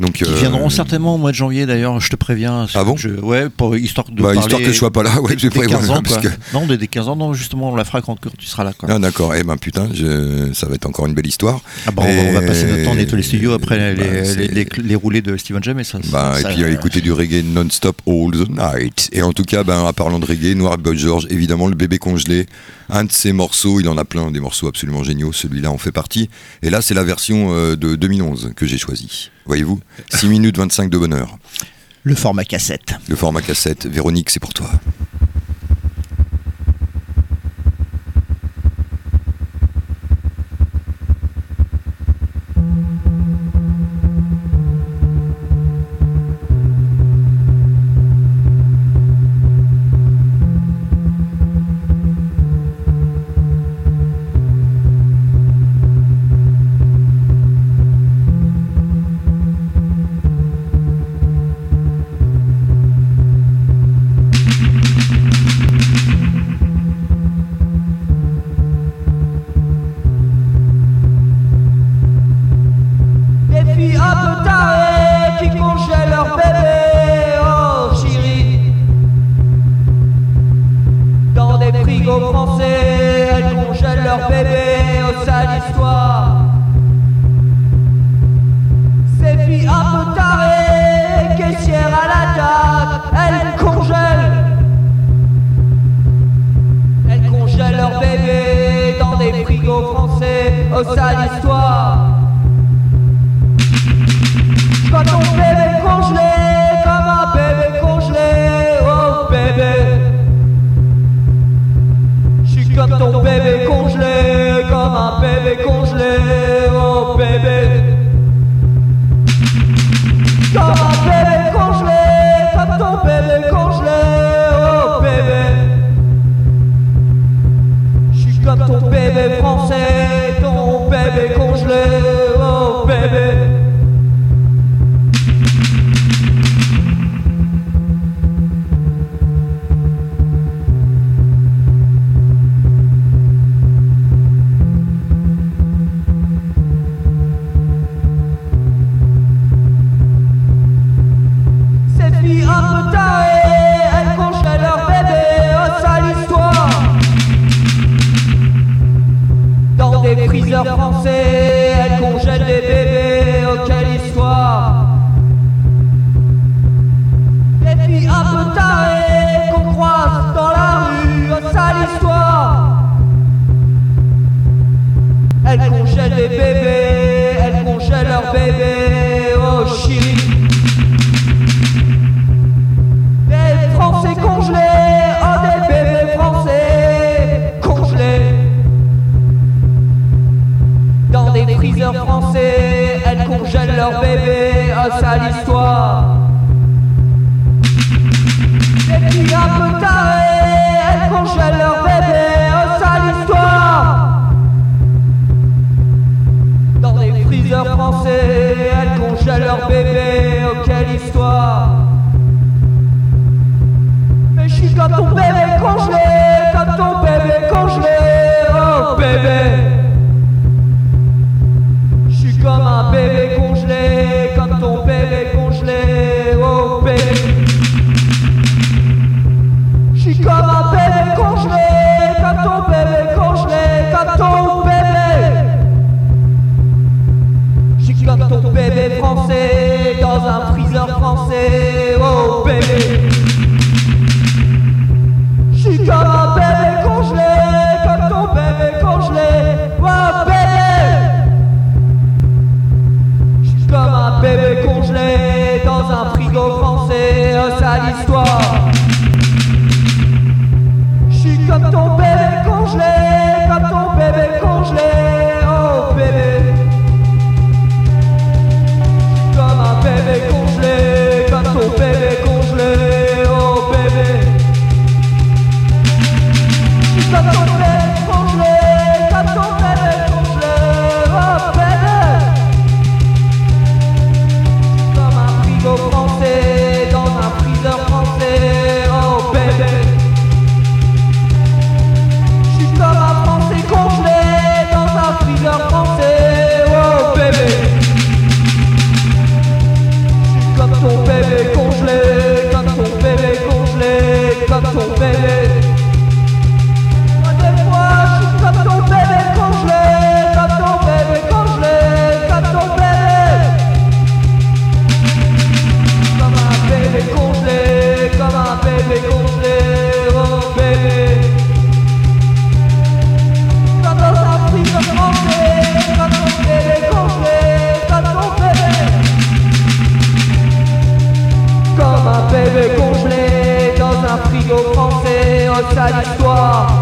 Donc, Qui euh, viendront certainement au mois de janvier d'ailleurs, je te préviens. Ah bon je, Ouais, pour, histoire de bah, parler histoire que je sois pas là, ouais, des- je 15 ans, parce que- Non, des, des 15 ans, non, justement, on la fera quand tu seras là. Quoi. Ah d'accord, eh ben putain, je- ça va être encore une belle histoire. Ah bah, on, va, on va passer notre temps nettoyer les studios après Bah, les, c'est- les, roulés de Steven James. Ça, Bah, ça- et puis euh, écouter du reggae non-stop all the night. Et en tout cas, ben, en parlant de reggae, Noir Boy George, évidemment, le bébé congelé, un de ses morceaux, il en a plein, des morceaux absolument géniaux, celui-là en fait partie. Et là, c'est la version euh, de 2011 que j'ai choisie. Voyez-vous 6 minutes 25 de bonheur. Le format cassette. Le format cassette. Véronique, c'est pour toi. à leur bébé, oh quelle histoire. Mais je suis quand tombé. leur français, oh bébé. J'suis comme un bébé congelé, comme ton bébé congelé, oh bébé. J'suis comme un bébé congelé dans un frigo français, oh sale histoire. Что-то. notre histoire.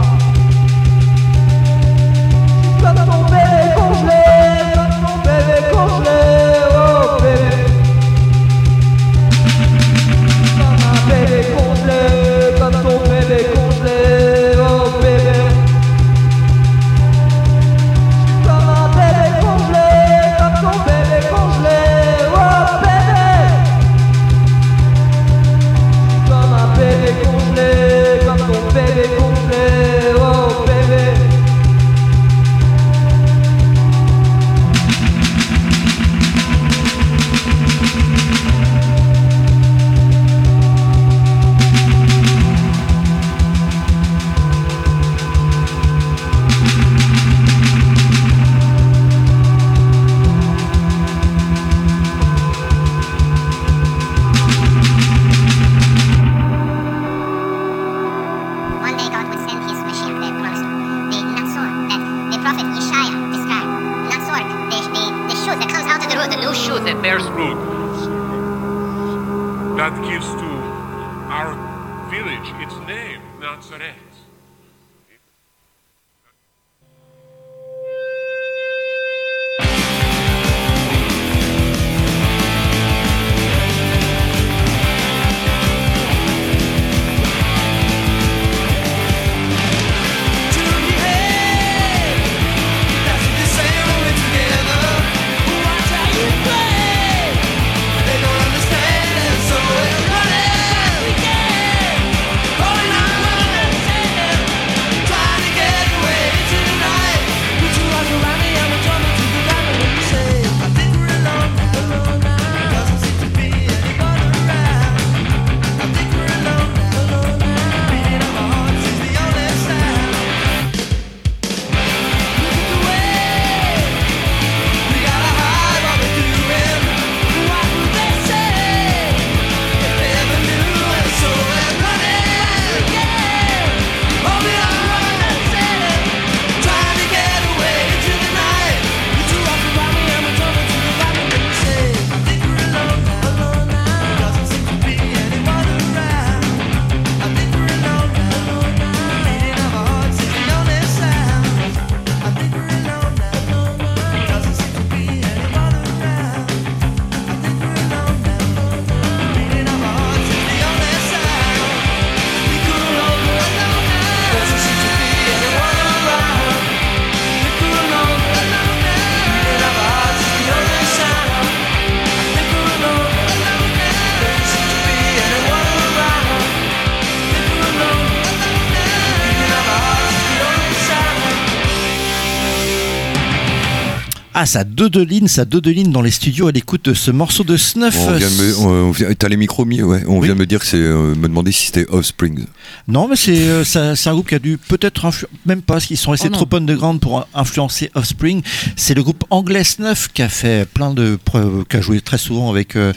Ah, ça deux de ligne, ça deux de ligne dans les studios. Elle écoute ce morceau de Snuff. On vient de me- T'as les micros mis, ouais. On vient de me dire que c'est euh, me demander si c'était Offspring. Non, mais c'est euh, ça- c'est un groupe qui a dû peut-être influ- même pas, parce qu'ils sont restés Oh trop underground pour influencer Offspring. C'est le groupe anglais Snuff qui a fait plein de preuves, qui a joué très souvent avec euh,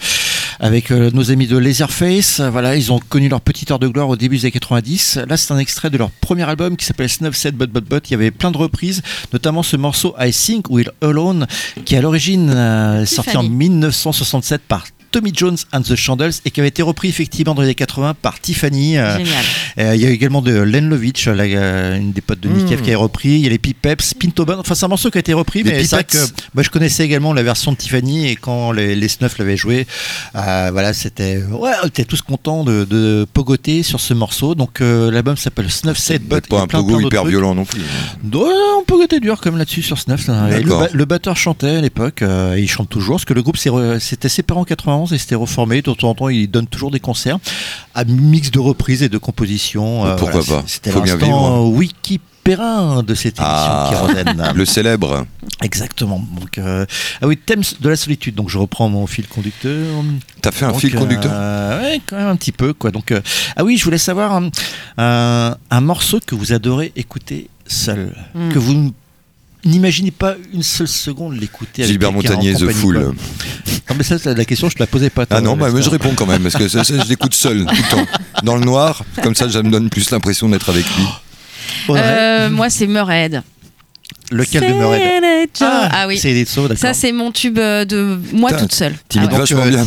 avec euh, nos amis de Laserface. Voilà, ils ont connu leur petite heure de gloire au début des années 90. Là, c'est un extrait de leur premier album qui s'appelle Snuff Said But But But. Il y avait plein de reprises, notamment ce morceau I Think We're Alone, qui à l'origine euh, sorti en Tiffany. 1967 par Tommy Jones and the Chandels et qui avait été repris effectivement dans les années 80 par Tiffany. euh, Génial. euh, Il y a eu également de Len Lovitch, la- euh, une des potes de Nick Mm. Cave qui a repris. Il y a les Pipeps, Pinto Band. Enfin, c'est un morceau qui a été repris, Les mais c'est vrai que moi, je connaissais également la version de Tiffany et quand les, les Snuff l'avaient joué, euh, voilà, c'était ouais, on était tous contents de, de pogoter sur ce morceau. Donc euh, l'album s'appelle Snuff Said But. Pas un plein, pogo hyper trucs. violent non plus. On pogotait dur comme là-dessus sur Snuff. Le, batteur chantait à l'époque, euh, il chante toujours, parce que le groupe s'était séparé en 91 et s'était reformé. De temps en temps, il donne toujours des concerts à mix de reprises et de compositions. euh, Pourquoi voilà, pas C'était l'instant Wiki Perrin de cette émission Ah, le célèbre. Exactement. Donc, euh, ah oui, thème de la solitude. Donc, je reprends mon fil conducteur. T'as fait un Donc, fil conducteur euh, Ouais, quand même un petit peu, quoi. Donc, euh, ah oui, je voulais savoir un, un- morceau que vous adorez écouter seul, Hmm. que vous n'imaginez pas une seule seconde l'écouter. avec Gilbert Montagnier, The Fool. Non, mais ça, c'est la question, je te la posais pas. toi, Ah non, bah, moi je réponds quand même, parce que ça, ça, je l'écoute seul, tout le temps. Dans le noir, comme ça, ça me donne plus l'impression d'être avec lui. Euh, moi, c'est Murhead. lequel de Murray Ah, oui. C'est Saut, d'accord. Ça, c'est mon tube euh, de moi toute seule. T'imites Ah ouais. vachement bien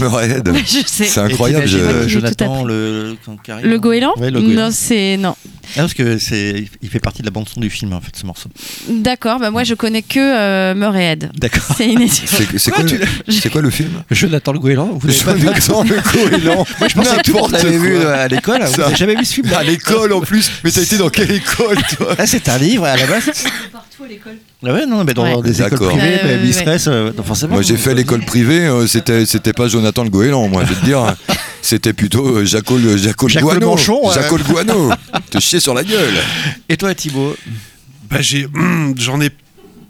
sais. C'est incroyable. je- Jonathan, le, quand Carrie- Le goéland? Ouais, le goéland. Non, c'est non. Ah, parce que c'est, il fait partie de la bande son du film en fait ce morceau. D'accord, bah moi je connais que euh, Murhead. D'accord. C'est inédit. C'est c'est Quoi, le- c'est quoi le film? Jonathan le goéland, vous le goéland. Moi je pensais que tout l'avait vu quoi. à l'école. Vous Ça. n'avez jamais vu ce film? À l'école en plus. Mais t'as été dans quelle école toi? Ah, c'est un livre à la base. Partout à l'école. Ah ouais, non, mais dans Ouais. des écoles D'accord. privées, Ouais, mais ouais, euh, non, forcément. Moi j'ai fait l'école privée, euh, c'était c'était pas Jonathan le goéland, moi je vais te dire. C'était plutôt euh, Jaco le Jaco le Jaco le Guano. manchon, ouais. Jaco le Guano. Te chier sur la gueule. Et toi, Thibaut? Bah, j'ai, j'en ai,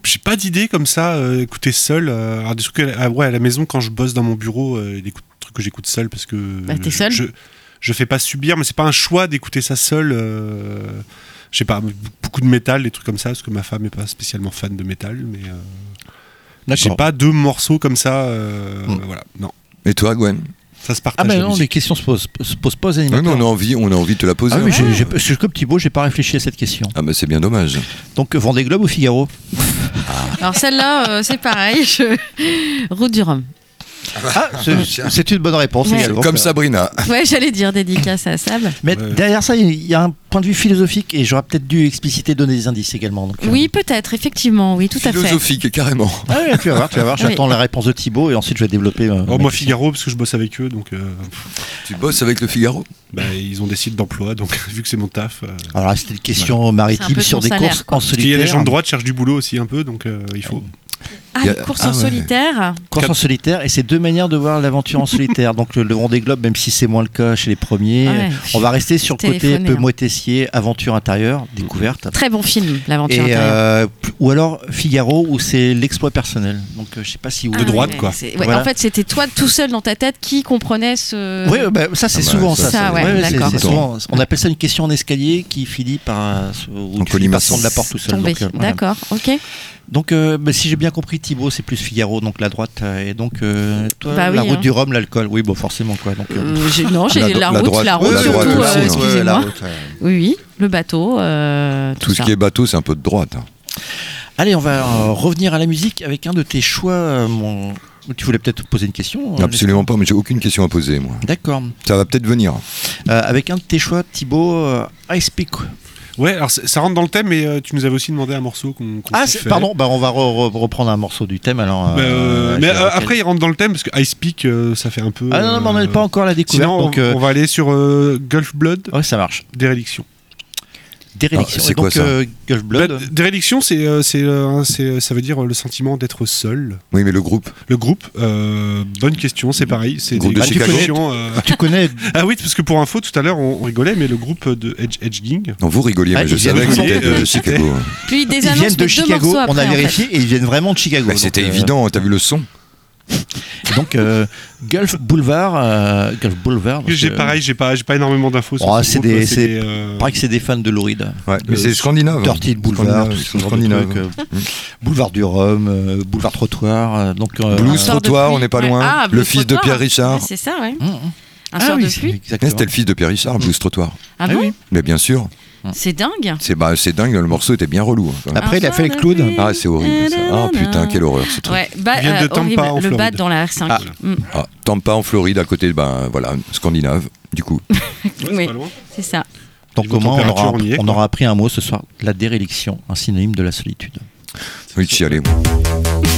j'ai pas d'idée comme ça. euh, écouter seul. euh, alors des trucs à, ah ouais, à la maison quand je bosse dans mon bureau, euh, des trucs que j'écoute seul parce que. Bah, t'es je- seul? Je, je fais pas subir, mais c'est pas un choix d'écouter ça seul. euh, je sais pas, beaucoup de métal, des trucs comme ça, parce que ma femme est pas spécialement fan de métal, mais euh, j'ai pas deux morceaux comme ça. euh, Mm. Voilà, non. Et toi Gwen? Ça se Ah, partage. mais la non, musique. les questions se posent, se posent pas aux animateurs. non, on a envie, on a envie de te la poser. Ah oui, hein. j'ai- j'ai- je suis comme Thibaut, j'ai pas réfléchi à cette question. Ah bah c'est bien dommage. Donc Vendée Globe ou Figaro? Alors celle-là, euh, c'est pareil. Je... Route du Rhum. Ah, c'est- c'est une bonne réponse Ouais. également. Comme Sabrina. Ouais, j'allais dire dédicace à Sab. Mais derrière ça, il y a un point de vue philosophique et j'aurais peut-être dû expliciter donner des indices également. donc, euh, Oui, peut-être, effectivement, oui, tout à fait. Philosophique, carrément. Ah ouais, tu vas voir, tu vas voir. Oui. J'attends la réponse de Thibaut et ensuite je vais développer. euh, Oh, moi. Figaro, parce que je bosse avec eux, donc. euh, Tu bosses avec le Figaro? Bah, ils ont des sites d'emploi, donc vu que c'est mon taf. euh, Alors là, c'était une question maritime sur des salaire, courses quoi. en Parce qu'il y a solitaire. des gens de droite qui cherchent du boulot aussi un peu, donc euh, il faut. Ah, a- les courses ah en ouais. solitaire. Course en solitaire et c'est deux manières de voir l'aventure en solitaire. Donc le, le Vendée Globe, même si c'est moins le cas chez les premiers, Ah ouais. on va rester sur le côté Téléphoner, peu hein. moitessier, aventure intérieure, découverte. Très bon film, l'aventure intérieure. euh, ou alors Figaro où c'est l'exploit personnel. Donc euh, je sais pas si vous Ah, droite, ouais, quoi. c'est- ouais, Voilà. En fait, c'était toi tout seul dans ta tête qui comprenait ce. Oui, bah, ça c'est Ah bah, souvent ça, ça. ça, ouais, c'est- d'accord. c'est souvent- on appelle ça une question en escalier qui finit par euh, où En tu finis par colimaçon. prendre la porte tout seul. Euh. D'accord, ok. Donc, euh, bah, si j'ai bien compris, Thibaut, c'est plus Figaro, donc la droite. euh, et donc, euh, toi, Bah la oui, route hein. du Rhum, l'alcool. Oui, bon, forcément, quoi. Donc, euh, Euh, non, j'ai La- la, la route, droite- la route la surtout, droite euh, ouais, excusez-moi. route. Oui, oui, le bateau, euh, tout, Tout ça. ce qui est bateau, c'est un peu de droite. hein. Allez, on va euh, revenir à la musique avec un de tes choix. euh, mon... Tu voulais peut-être poser une question Absolument pas, mais j'ai aucune question à poser, moi. D'accord. Ça va peut-être venir. Euh, avec un de tes choix, Thibaut, euh, I Speak. Ouais, alors ça rentre dans le thème, mais euh, tu nous avais aussi demandé un morceau qu'on. qu'on Ah, pardon, bah, on va re- re- reprendre un morceau du thème alors. Bah, euh, euh, mais euh, après, il rentre dans le thème parce que I Speak, euh, ça fait un peu. Ah non, non, mais on n'est pas encore la découverte. Sinon, donc, on, on va aller sur Gulf Blood, ouais, ça marche. Déréliction. Déréliction. Ah, c'est quoi ça euh, Gulf Blood. Bah, Déréliction, c'est, euh, c'est, euh, c'est- ça veut dire le sentiment d'être seul. Oui, mais le groupe. Le groupe, euh, bonne question, c'est pareil. C'est Groupe des de Chicago. questions, euh, tu connais Ah oui, parce que pour info, tout à l'heure, on, rigolait, mais le groupe de Edge, Edge Gang. Non, vous rigoliez, Ah, mais je savais que c'était de Chicago. Puis des Ils annonces viennent de Chicago, on a après, en fait. vérifié, et ils viennent vraiment de Chicago. Bah, donc, C'était euh, évident, t'as vu le son Donc, euh, Gulf Boulevard. euh, Gulf Boulevard. J'ai que- pareil, j'ai pas, j'ai pas énormément d'infos sur Oh, ce c'est groupe, des- c'est c'est- des, euh, Pareil que c'est des fans de Louride. Ouais, mais Euh, c'est scandinave. Dirty Boulevard, tout Scandinave, euh, Boulevard du Rhum, euh, Boulevard Trottoir. euh, donc, euh, Blues Trottoir, on n'est pas loin. Ah, le Blues fils de. Pierre Richard. C'est ça, ouais. hum. Un Ah sort oui, de c'est pluie. C'était le fils de Pierre Richard, Blues Trottoir. Ah Ah bon oui. Mais bien sûr. C'est dingue. C'est bah, c'est dingue, le morceau était bien relou. hein. Après, il a fait les clowns. Ah, c'est horrible. ça. Ah putain, quelle horreur ce truc. Ouais, bah, viennent de euh, Tampa, horrible. en le Floride. bad dans la R5. Ah. Mm, Ah, Tampa en Floride, à côté, ben voilà, scandinave, du coup. ouais, c'est oui. ça. Donc, Niveau moins, on température, aura, on y est, on quoi. aura appris un mot ce soir la déréliction, un synonyme de la solitude. Oui, de chialer. Thank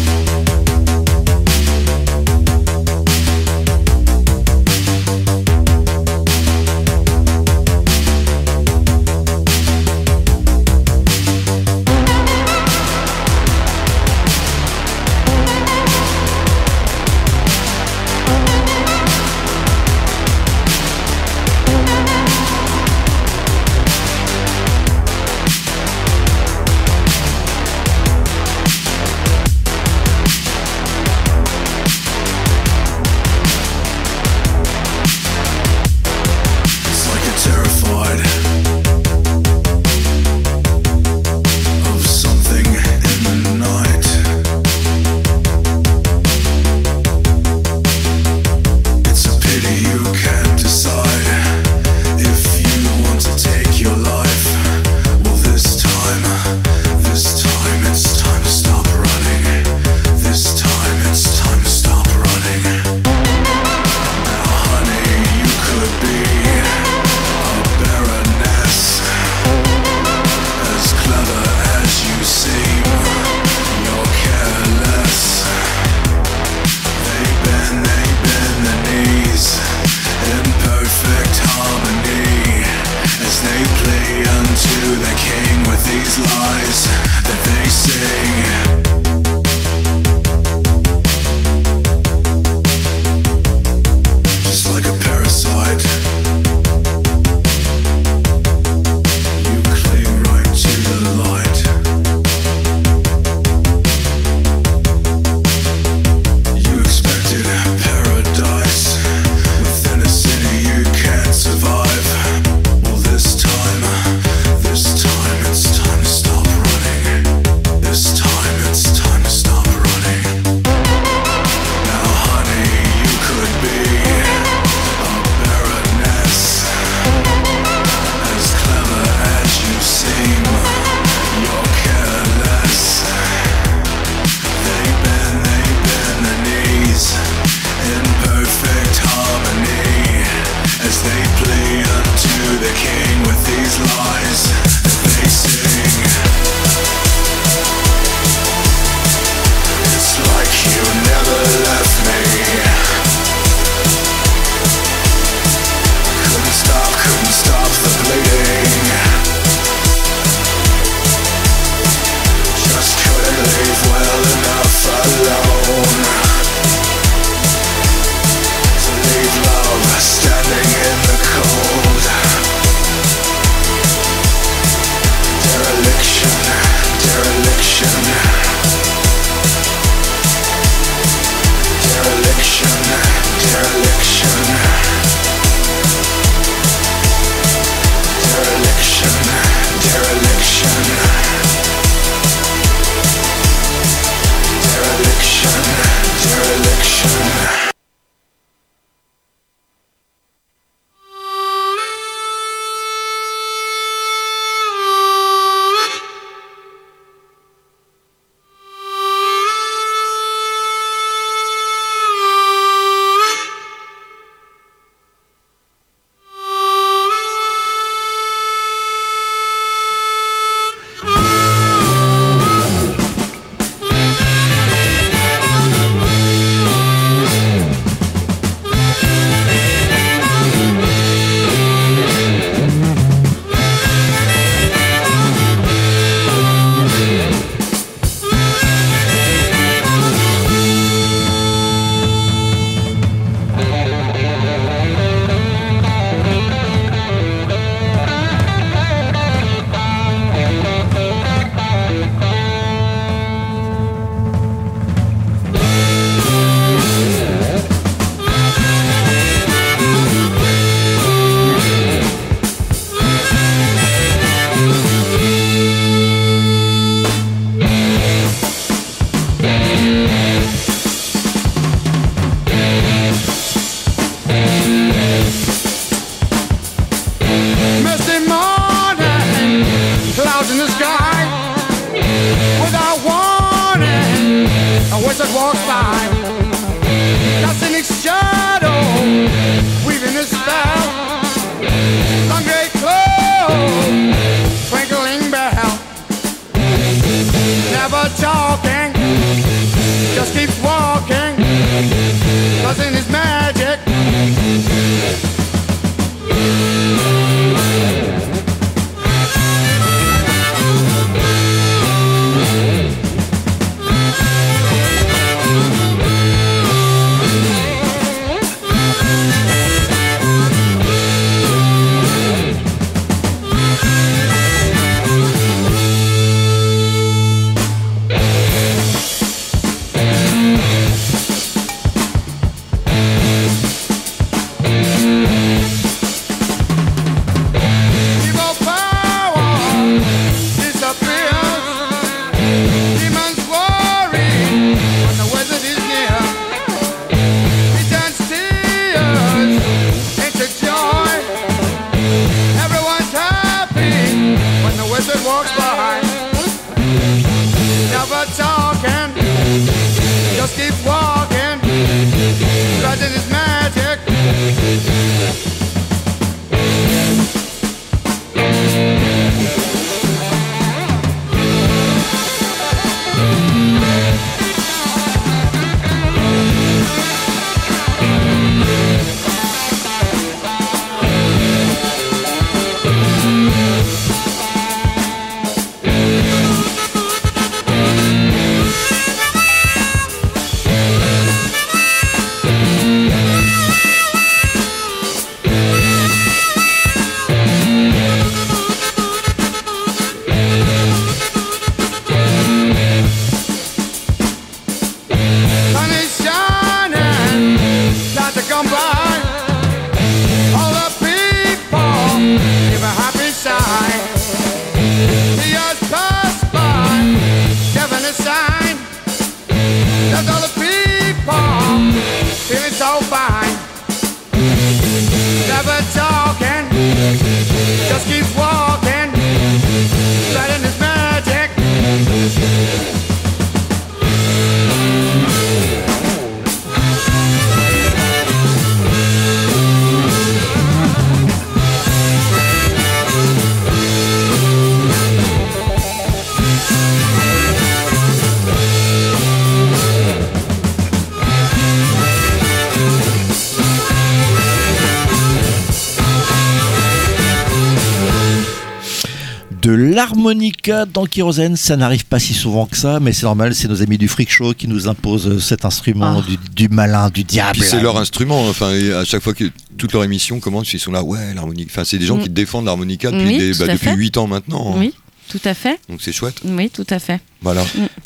l'harmonica dans Kérosène, ça n'arrive pas si souvent que ça, mais c'est normal, c'est nos amis du Freak Show qui nous imposent cet instrument Ah. du, du malin, du diable. C'est leur instrument. Enfin, et à chaque fois que toute leur émission commence, ils sont là, ouais, l'harmonica. Enfin, c'est des gens Mm. qui défendent l'harmonica depuis, Oui, des- tout bah, depuis. 8 ans maintenant. Oui, tout à fait. Donc c'est chouette. Oui, tout à fait. Voilà.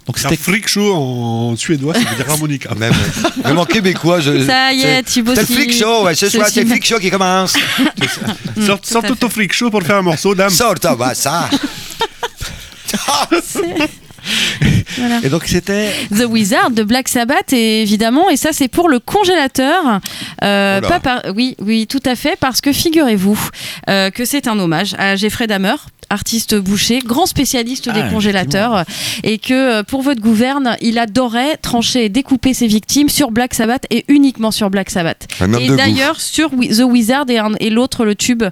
Donc Un freak show en suédois, ça veut dire harmonica. Même, même en québécois, je. Ça y est, Thibaut C'est le freak show, ouais, ce soir, Ceci c'est le freak show qui commence. Tout fait. ton freak show pour faire un morceau, dame. Sors ta bah, ça. Voilà. Et donc c'était. The Wizard de Black Sabbath et évidemment et ça c'est pour le congélateur Euh, pas par- oui oui tout à fait parce que figurez-vous euh, que c'est un hommage à Jeffrey Dahmer artiste boucher grand spécialiste Ah, des congélateurs et que euh, pour votre gouverne il adorait trancher et découper ses victimes sur Black Sabbath et uniquement sur Black Sabbath et d'ailleurs sur The Wizard et l'autre le tube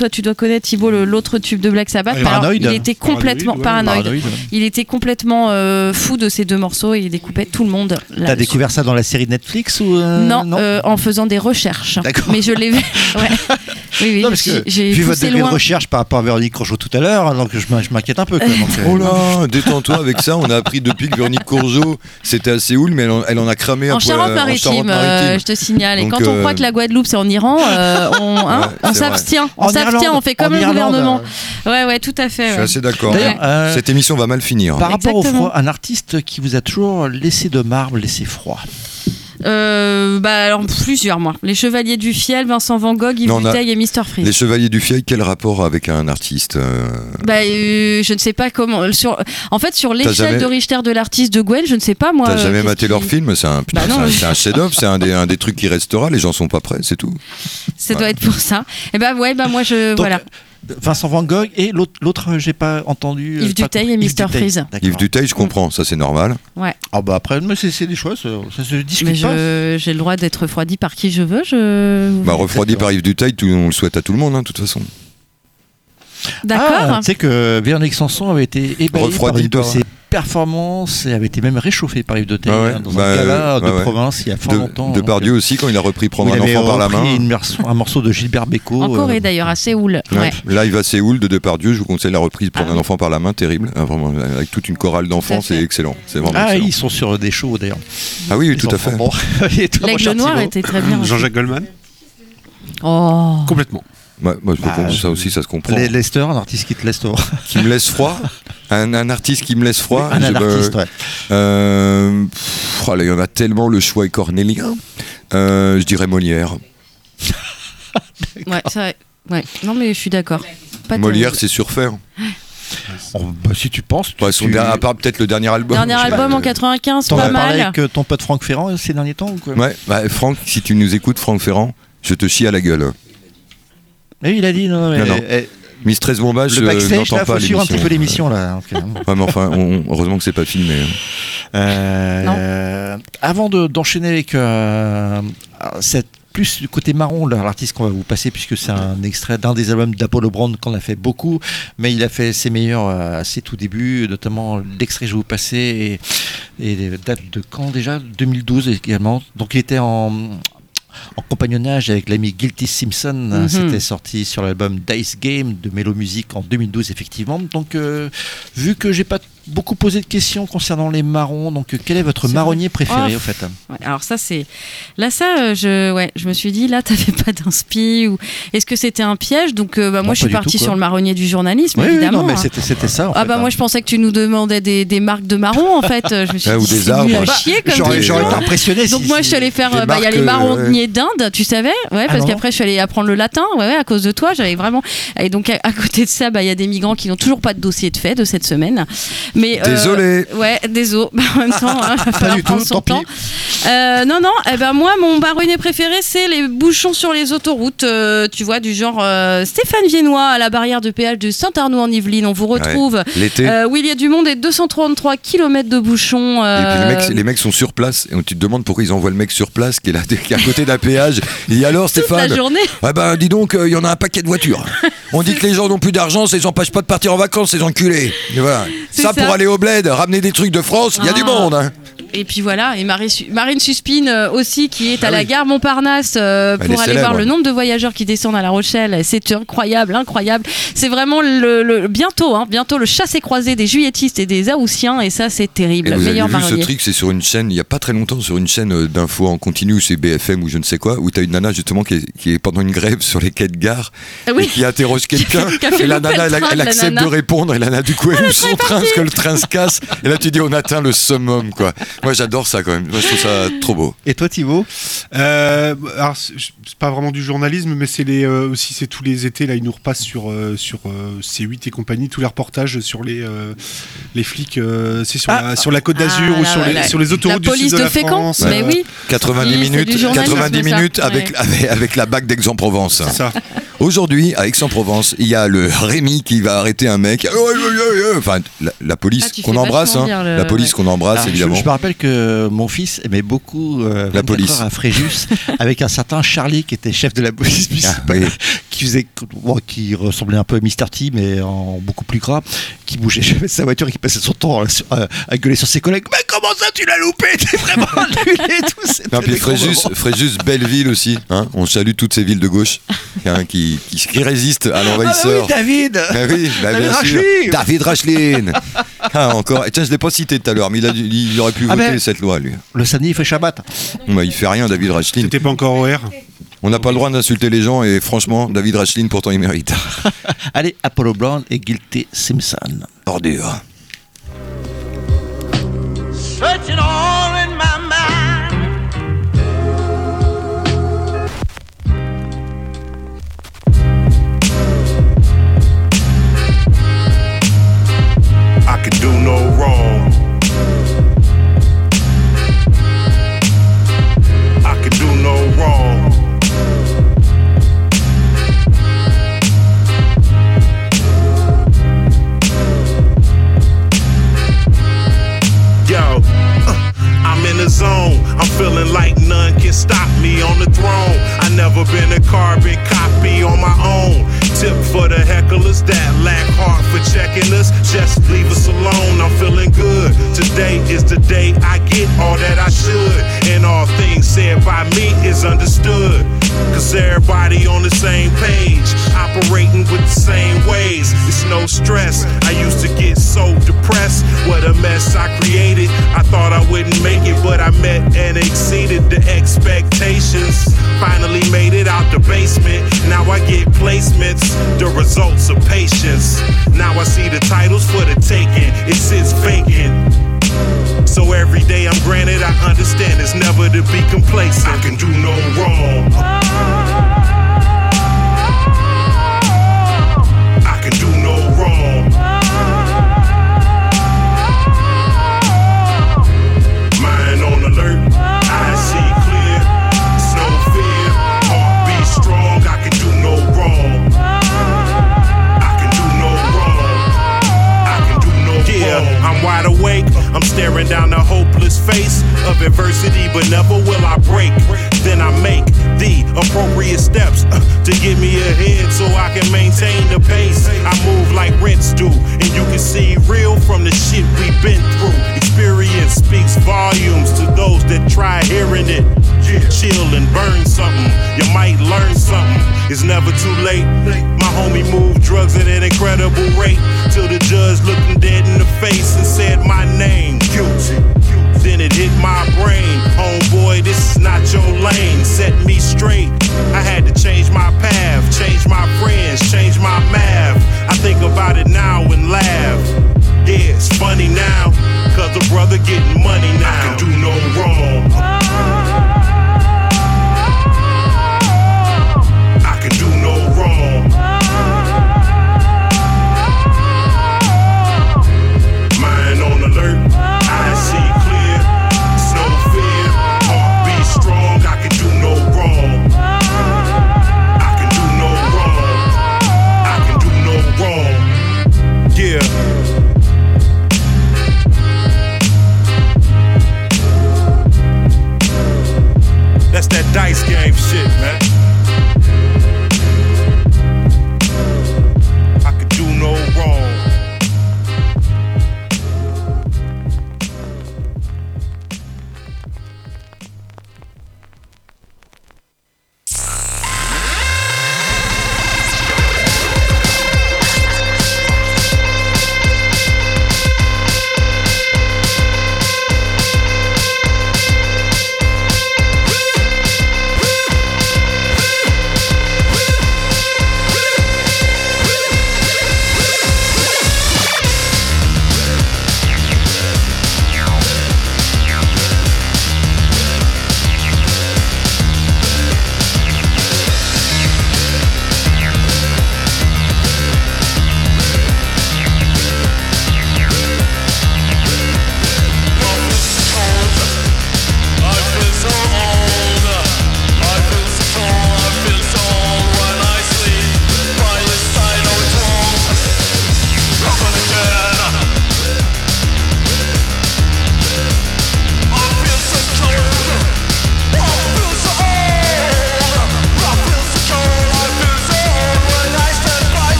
toi, tu dois connaître Thibaut le- l'autre tube de Black Sabbath. Ah, Alors, il était complètement paranoïde. Paranoïde. Il était complètement euh, fou de ces deux morceaux et il découpait tout le monde. T'as découvert ça dans la série Netflix ou euh, Non, euh, en faisant des recherches. D'accord. Mais je l'ai vu. Ouais. Oui, oui, Non, parce j'ai- que j'ai vu votre degré de recherche par rapport à Véronique Crochot tout à l'heure, donc je m'in- je m'inquiète un peu. Quand même, Oh là, détends-toi avec ça. On a appris depuis que Véronique Courgeot, c'était à Séoul, mais elle en, elle en a cramé un En peu, Charente-Maritime, euh, je te signale. Et Donc, quand on croit que la Guadeloupe c'est en Iran, euh, on, hein, Ouais, on s'abstient. On En s'abstient, Irlande, on fait comme en le Irlande, gouvernement. Ouais, ouais, tout à fait. Je suis ouais. assez d'accord. Euh, Cette émission va mal finir. par rapport au froid, un artiste qui vous a toujours laissé de marbre, laissé froid. Euh, bah, alors, plusieurs, moi. Les Chevaliers du Fiel, Vincent Van Gogh, Yves Non, on a- Bouteille et Mr. Freeze. Les Chevaliers du Fiel, quel rapport avec un artiste euh, Bah, euh, je ne sais pas comment. Sur, en fait, sur l'échelle jamais- de Richter de l'artiste de Gwen, je ne sais pas moi. T'as euh, jamais qu'est-ce maté qui- leur film C'est un, putain, Bah non, c'est un- mais- c'est un chef-d'œuvre, c'est un des, un des trucs qui restera. Les gens sont pas prêts, c'est tout. Ça doit être pour ça. Et bah ouais, bah moi je voilà. Vincent Van Gogh et l'autre, l'autre, euh, j'ai pas entendu. euh, Yves Duteil et. Duteil. Freeze. Yves Duteil, je comprends, ça c'est normal. Ouais. Ah bah après, mais c'est, c'est des choix, ça, ça se discute Mais pas. je- j'ai le droit d'être refroidi par qui je veux. Je... Bah, refroidi par Yves Duteil, tout- on le souhaite à tout le monde, hein, de toute façon. D'accord. Ah, tu sais que Véronique Sanson avait été ébahi par Refroidi une de par- ses performances et avait été même réchauffée par Yves Duteil Ah ouais, hein, dans bah, un gala euh, de ouais, province il y a fort De, longtemps. Depardieu donc, aussi, quand il a repris euh, Prendre un enfant par la main. une morceau- un morceau de Gilbert Bécaud. En euh, Corée d'ailleurs, à Séoul. Ouais. Live à Séoul de Depardieu, je vous conseille la reprise Prendre Ah un enfant par la main, terrible. Ah, vraiment, avec toute une chorale d'enfants, c'est excellent. C'est vraiment Ah, excellent. ils sont sur des shows d'ailleurs. Ah oui, tout à fait. Bon. L'aigle noir Thibaut était très bien. Jean-Jacques Goldman Oh. Complètement. Ouais, moi, je Bah, ça aussi, ça se comprend. Les Lester, un artiste qui te laisse. Qui me laisse froid un, un artiste qui me laisse froid un je- artiste, ouais. euh, pff, oh là, il y en a tellement, le choix est cornélien. Euh, je dirais Molière. Ouais, c'est vrai. Ouais. Non, mais je suis d'accord. Pas Molière, c'est surfaire. Oh, bah, si tu penses. tu- son tu- à part peut-être le dernier album. Dernier album pas, en euh, 95, T'en pas parlé mal. avec euh, ton pote Franck Ferrand ces derniers temps ou quoi Ouais, bah, Franck, si tu nous écoutes, Franck Ferrand, je te chie à la gueule. Mais il a dit non, non, mais Non, non. Eh, Mistress Bombage, le je backstage, n'entends là, pas faut suivre un petit peu l'émission là. Ouais, mais enfin, on- heureusement que c'est pas filmé. hein. Euh, avant de- d'enchaîner avec euh, cette plus du côté marron, l'artiste qu'on va vous passer, puisque c'est un extrait d'un des albums d'Apollo Brown qu'on a fait beaucoup, mais il a fait ses meilleurs euh, à ses tout débuts, notamment l'extrait que je vais vous passer, et, et date de quand déjà? 2012 également. Donc il était en, en compagnonnage avec l'ami Guilty Simpson. Mhm. C'était sorti sur l'album Dice Game de Mélo Music en 2012, effectivement. Donc, euh, vu que j'ai pas beaucoup posé de questions concernant les marrons, donc euh, quel est votre marronnier vrai. préféré Oh, au fait Ouais, alors ça c'est là ça euh, je ouais je me suis dit là t'avais pas d'inspi ou est-ce que c'était un piège? Donc euh, bah, Non, moi je pas suis partie tout, sur le marronnier du journalisme Oui, oui, évidemment non, mais hein. c'était ça. En ah fait, bah hein. moi je pensais que tu nous demandais des, des marques de marrons en fait je me suis Ah, dit ou des arbres. à chier comme J'aurais été impressionné. donc si- moi je suis allée faire bah il y a les euh, marronniers d'Inde tu savais ouais parce qu'après je suis allée apprendre le latin ouais, à cause de toi j'avais vraiment et donc à, côté de ça bah il y a des migrants qui n'ont toujours pas de dossier de fait de cette semaine mais euh, Désolé. Ouais, désolé. Bah, en même temps, hein, va falloir du prendre tout, son temps. Euh, non, non. Eh ben moi, mon marronnier préféré, c'est les bouchons sur les autoroutes. euh, tu vois, du genre Stéphane Viennois à la barrière de péage de Saint-Arnaud en Yvelines. On vous retrouve. L'été. où il y a du monde et 233 km de bouchons. Et puis les mecs, les mecs sont sur place et on tu te demandes pourquoi ils envoient le mec sur place qui est là, qui est à côté d'un péage. Il dit alors toute la Stéphane, journée. ah ben dis donc, euh, il y en a un paquet de voitures. On dit que les gens n'ont plus d'argent, ça les empêche pas de partir en vacances, ces enculés. Et voilà. Ça, ça. pour aller au bled, ramener des trucs de France, il y a Ah. du monde. hein. Et puis voilà, et Marie Marine Suspine euh, aussi, qui est à Ah la oui. gare Montparnasse euh, Elle pour aller célèbre. voir le nombre de voyageurs qui descendent à La Rochelle. C'est incroyable, incroyable. C'est vraiment le, le- bientôt, hein, bientôt le chassé-croisé des juilletistes et des Haussiens, et ça c'est terrible. Et vous avez vu ce truc, c'est sur une chaîne, il y a pas très longtemps, sur une chaîne euh, d'infos en continu, c'est BFM ou je ne sais quoi, où tu as une nana justement qui est, qui est pendant une grève sur les quais de gare Ah oui. et qui interroge quelqu'un. et la nana, le elle, train, elle accepte nana. de répondre et la nana du coup elle loue son train parce que le train se casse. Et là tu dis on atteint le summum quoi. Moi j'adore ça quand même. Moi je trouve ça trop beau. Et toi, Thibaut Euh, alors c'est pas vraiment du journalisme, mais c'est les euh, aussi c'est tous les étés là ils nous repassent sur euh, sur euh, C8 et compagnie tous les reportages sur les euh, les flics euh, c'est sur, Ah. la, sur la Côte d'Azur Ah, ou là, sur, les, la- sur les autoroutes la du police sud de, de la Fécamp, France. mais oui. 90 Oui, minutes, du journalisme, 90 ça. minutes avec, Ouais. avec, avec la bague d'Aix-en-Provence. C'est ça. Aujourd'hui, à Aix-en-Provence, il y a le Rémi qui va arrêter un mec. Oh. Enfin, la, la police Ah, tu qu'on embrasse, hein. la police ouais. qu'on embrasse évidemment. je me rappelle que mon fils aimait beaucoup euh, 24 police. à Fréjus avec un certain Charlie qui était chef de la police municipale, oui. qui faisait bon, qui ressemblait un peu à Mr T mais en beaucoup plus gras, qui bougeait jamais sa voiture et qui passait son temps à, gueuler sur ses collègues. Mais comment ça tu l'as loupé? T'es vraiment nul et tout. Non, puis Fréjus. Fréjus, belle ville aussi. Hein on salue toutes ces villes de gauche hein, qui, qui, qui résistent à Ah bah oui, l'envahisseur. David Ah oui, bah David bien sûr. Racheline. David Racheline. Ah, encore. Et tiens, je l'ai pas cité tout à l'heure, mais il, a il aurait pu Ah voter ben. cette loi, lui. Le samedi il fait Shabbat. Bah, il fait rien, David Racheline. C'était pas encore OR. On n'a pas le droit d'insulter les gens et franchement, David Racheline, pourtant, il mérite. Allez, Apollo Brown et Guilty Simpson. Ordure. Carbon copy on my own. Tip for the hecklers that lack heart for checking us. Just leave us alone. I'm feeling good. Today is the day I get all that I should. And all things said by me is understood. Cause everybody on the same page, operating with the same ways. It's no stress. I used to get so depressed. What a mess I created. I thought I wouldn't make it, but I met and exceeded the expectations. Finally made it out the basement. Now I get placements, the results of patience. Now I see the titles for the taking. It sits vacant. So every day I'm granted, I understand it's never to be complacent. I can do no wrong. Wide awake. I'm staring down the hopeless face of adversity, but never will I break. Then I make the appropriate steps uh, to get me ahead so I can maintain the pace. I move like rents do, and you can see real from the shit we've been through. Experience speaks volumes to those that try hearing it. Chill and burn something, you might learn something. It's never too late. My homie moved drugs at an incredible rate till the judge looked him dead in the face and said my name. Guilty. Then it hit my brain. Homeboy, this is not your lane. Set me straight. I had to change my path, change my friends, change my math. I think about it now and laugh. Yeah, it's funny now, cause the brother getting money now. I can do no wrong. Dice game shit, man.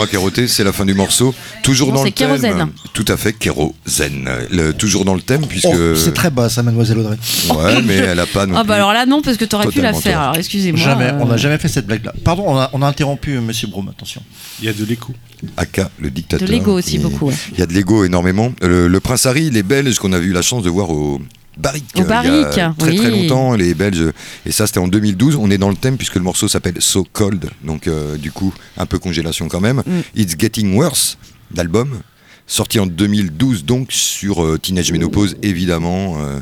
Moi Kéroté, c'est la fin du morceau. Toujours Non, dans le c'est Kérosène. thème. Tout à fait, Kérosène. Le- toujours dans le thème, puisque. Oh, c'est très bas, ça, mademoiselle Audrey. Ouais, mais elle a pas non Ah plus. bah alors là non parce que t'aurais pu la faire. Alors excusez-moi. Jamais, euh, on n'a jamais fait cette blague-là. Pardon, on a, on a interrompu euh, Monsieur Brome, attention. Il y a de l'écho. Aka, le dictateur. De l'ego aussi qui- beaucoup. ouais. Il y a de l'ego énormément. Le, le Prince Harry, les Belges qu'on a eu la chance de voir au Au euh, il y a Barrick, très très longtemps, les Belges. Et ça, c'était en 2012. On est dans le thème puisque le morceau s'appelle So Cold. Donc, euh, du coup, un peu congélation quand même. Mm. It's Getting Worse, d'album. Sorti en 2012, donc sur euh, Teenage Menopause, évidemment. euh,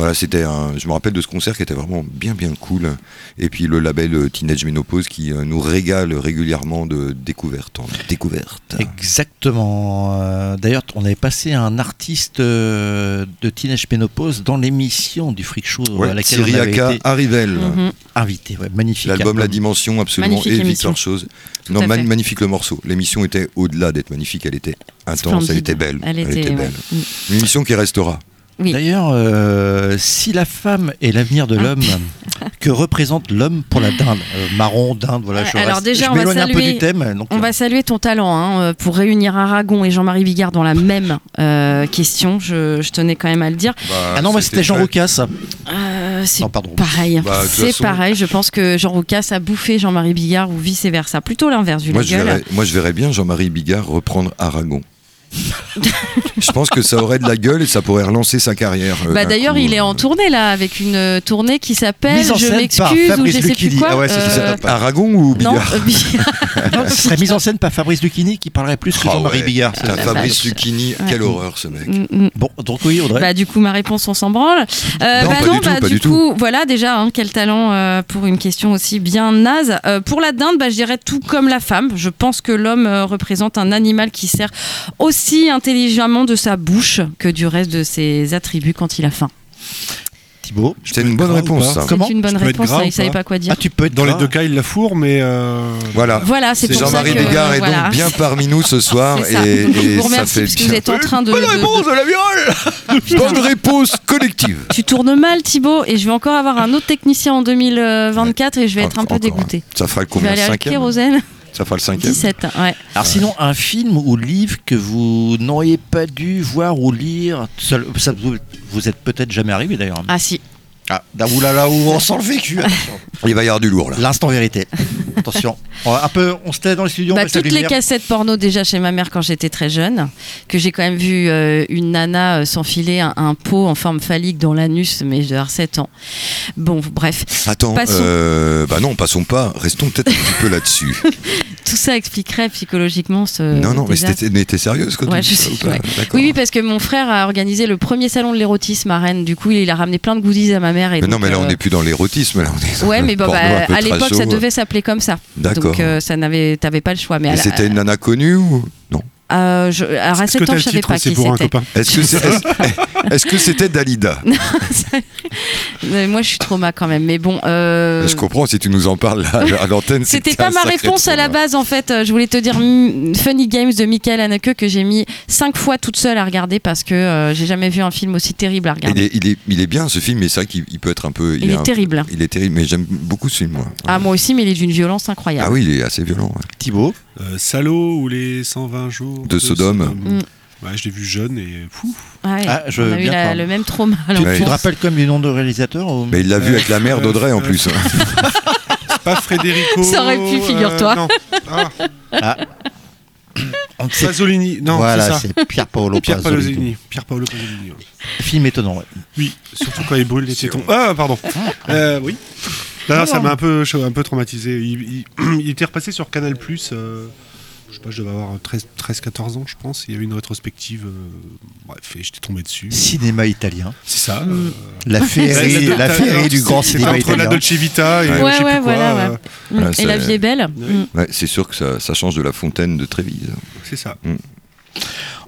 voilà, c'était un. Je me rappelle de ce concert qui était vraiment bien bien cool. Et puis le label euh, Teenage Menopause qui euh, nous régale régulièrement de découvertes en découvertes. Exactement. Euh, D'ailleurs, on avait passé un artiste de Teenage Menopause dans l'émission du Freak Show Ouais, à laquelle on Thierry avait été Arivel. Mhm. invité. Ouais, magnifique. L'album La album. Dimension, absolument, Magnifique et émission. Victor Chose. Tout Non, man- magnifique le morceau. L'émission était au-delà d'être magnifique, elle était intense, elle était belle. Elle était, belle. Mm. Une émission qui restera. Oui. D'ailleurs, euh, si la femme est l'avenir Ah. de l'homme, que représente l'homme pour la dinde Euh, Marron, dinde, voilà. Je, Alors reste- déjà, je on va m'éloigne un peu saluer- du thème. Donc, On euh, va saluer ton talent hein, pour réunir Aragon et Jean-Marie Bigard dans la même euh, question. Je, je tenais quand même à le dire. Ah non, c'était Jean. Euh, c'est Non, pardon. pareil. Bah, c'est façon- pareil. Je pense que Jean Roucas a bouffé Jean-Marie Bigard ou vice versa. Plutôt l'inverse Moi je, verrais, moi, je verrais bien Jean-Marie Bigard reprendre Aragon. je pense que ça aurait de la gueule et ça pourrait relancer sa carrière. euh, Bah d'ailleurs, il est euh. en tournée là avec une euh, tournée qui s'appelle Mise en Je scène par m'excuse ou Fabrice je sais plus quoi. Ah ouais, c'est Euh, ça. Aragon ou non, euh, Bigard. Non, ce serait mise en scène par Fabrice Lucchini qui parlerait plus que Ah Jean-Marie ouais. La Fabrice. Lucchini, Ouais. quelle horreur ce mec. Mm, mm. Bon, donc oui, Audrey. Bah du coup ma réponse on s'en branle. Euh, Non, bah pas non, du tout, bah pas du du coup voilà déjà hein, quel talent euh, pour une question aussi bien naze. Euh, pour la dinde, bah, je dirais tout comme la femme. Je pense que l'homme représente un animal qui sert aussi intelligemment de sa bouche que du reste de ses attributs quand il a faim. Thibaut. C'est une bonne réponse C'est une bonne réponse. hein, il savait pas quoi dire. Ah, tu peux être Dans les deux cas, il la fourre, mais. euh, Voilà. Voilà, c'est C'est pour ça Jean-Marie que Bigard est voilà. donc bien parmi nous ce soir ça. et, vous ça fait parce que vous êtes en train de, Bonne de- réponse de la viole Bonne réponse collective Tu tournes mal Thibaut et je vais encore avoir un autre technicien en 2024 et je vais être un peu Encore, dégoûté. Ça fera le Je vais combien aller à Kérosène, Ça fera le cinquième 17. Ouais. Alors sinon, un film ou livre que vous n'auriez pas dû voir ou lire, seul, ça vous, vous êtes peut-être jamais arrivé d'ailleurs. Ah si. Ah, ah, oulala, où on sent le vécu. Attention. Il va y avoir du lourd là. L'instant vérité. Attention. On un peu, on se tait dans les studios. on Bah, baisse la toutes les lumière. cassettes porno déjà chez ma mère quand j'étais très jeune, que j'ai quand même vu euh, une nana euh, s'enfiler un, un pot en forme phallique dans l'anus, mais je devais avoir 7 ans. Bon, bref, Attends, Passons. euh, bah non, passons pas. Restons peut-être un petit peu là-dessus. tout ça expliquerait psychologiquement ce. non, non, mais désastre. c'était- mais t'es sérieuse quand Ouais, tu je dis ça sais, ou pas ouais. D'accord. Oui, oui, parce que mon frère a organisé le premier salon de l'érotisme à Rennes. Du coup, il a ramené plein de goodies à ma mère. Et Mais non, mais là, on euh, n'est plus dans l'érotisme. Là, on est dans Ouais, le mais bon, bah, à l'époque, ça show. devait s'appeler comme ça. D'accord. Donc, euh, ça n'avait, t'avais pas le choix. Mais la- c'était une nana connue ou? Non euh, je- alors à Est-ce 7 que ans, je savais pas qui pour un c'était. copain Est-ce que c'était Dalida Moi, je suis trauma quand même. Mais bon. euh, Je comprends si tu nous en parles là, à l'antenne. C'était c'était pas ma réponse à la base en fait. Euh, Je voulais te dire mm, Funny Games de Michael Haneke que j'ai mis cinq fois toute seule à regarder parce que euh, j'ai jamais vu un film aussi terrible à Il regarder. est, il, est, il est bien ce film, mais c'est vrai qu'il il peut être un peu. Il est un- terrible. Il est terrible, mais j'aime beaucoup ce film, moi. Ah moi aussi, mais il est d'une violence incroyable. Ah oui, il est assez violent. ouais. Thibaut? Euh, Salaud ou les 120 jours De Sodome. Mm. Ouais, je l'ai vu jeune et fou. Ouais, Ah, je on veux a eu la- le même trauma. Tu, tu l'enfance. te rappelles comme du nom de réalisateur ou- Mais il l'a vu avec la mère d'Audrey en plus. Pas Frédérico. Ça aurait pu, figure-toi. euh, non. Ah, sait- Pasolini. Non, voilà, c'est Pierre Paolo Pierre Pasolini. Pasolini. Pierre Paolo Pasolini. ouais. Film étonnant. ouais. Oui, surtout quand il brûle les tétons. Ah, pardon. Euh, oui. Là, ça m'a un peu, un peu traumatisé. Il, il- il était repassé sur Canal Plus. je sais pas, je devais avoir 13-14 ans, je pense. Il y avait une rétrospective. euh, bref, et j'étais tombé dessus. Cinéma italien. C'est ça. Mm. euh, La féerie, la- la la- féerie du grand cinéma entre la italien. Dolce Vita et Ouais. euh, Ouais, quoi, voilà, euh, ouais. Mm. Ouais, Et la vie est belle. Mm. Ouais, c'est sûr que ça, ça change de la fontaine de Trévise. C'est ça.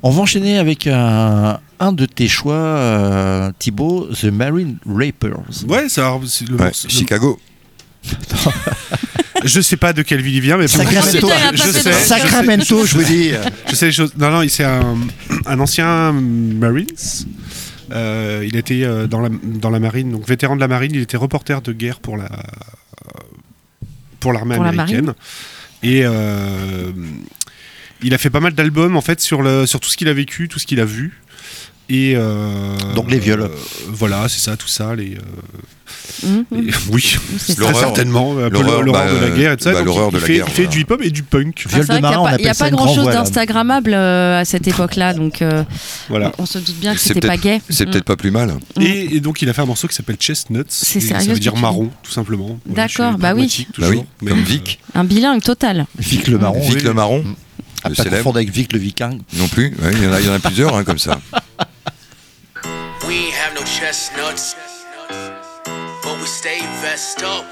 On va enchaîner avec un, un de tes choix, euh, Thibaut, The Marine Rapers. Ouais, ça, c'est le Ouais, morceau- le- Chicago. Je sais pas de quelle ville il vient, mais Sacramento, je je sais- Sacramento, je vous dis. Je sais les choses. Non, non, c'est un, un ancien Marines. Euh, il était euh, dans la, dans la marine, donc vétéran de la marine. Il était reporter de guerre pour la pour l'armée Pour la américaine. Et euh, Il a fait pas mal d'albums en fait sur, le, sur tout ce qu'il a vécu, tout ce qu'il a vu. Et euh, Donc les viols. euh, voilà, c'est ça, tout ça. Les, euh, Mhm. oui, C'est ça. L'horreur. certainement. L'horreur, l'horreur bah, de la guerre et tout ça. bah, l'horreur il de la fait, guerre, il fait voilà. du hip-hop et du punk. Ah, de on n'y a pas, il y a pas grand chose d'instagrammable euh, à cette époque-là, donc euh, Voilà. on se doute bien que c'était pas gay. C'est Mm. peut-être pas plus mal. Et, et donc il a fait un morceau qui s'appelle Chestnuts. C'est et sérieux Ça veut dire marron, tout simplement. Voilà, D'accord, bah oui. Bah oui. Mais, comme Vic. Un bilingue total. Vic le marron. Vic le marron, le pas célèbre. confondre avec Vic le viking. Non plus. Ouais, il y en a, il y en a plusieurs hein, comme ça. chestnuts, but we stay vest up.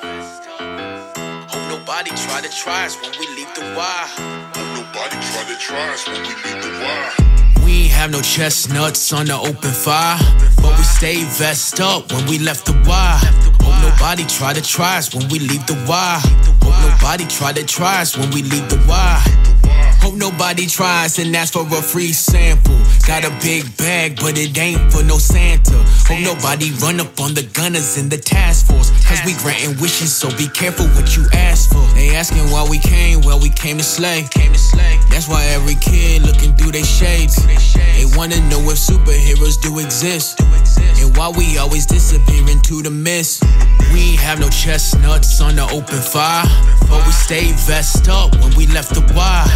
Hope nobody try to try us when we leave the wire. Hope nobody try to try us when we leave the wire. We ain't have no chestnuts on the open fire, but we stay vest up when we left the wire. Hope nobody try to try us when we leave the wire. Hope nobody try to try us when we leave the wire. Hope nobody tries and asks for a free sample. Got a big bag, but it ain't for no Santa. Hope nobody run up on the gunners in the task force. Cause we granting wishes, so be careful what you ask for. They asking why we came, well, we came to slay. Came to slay. That's why every kid looking through their shades. They wanna know if superheroes do exist. And why we always disappear into the mist. We ain't have no chestnuts on the open fire. But we stay vest up when we left the wire.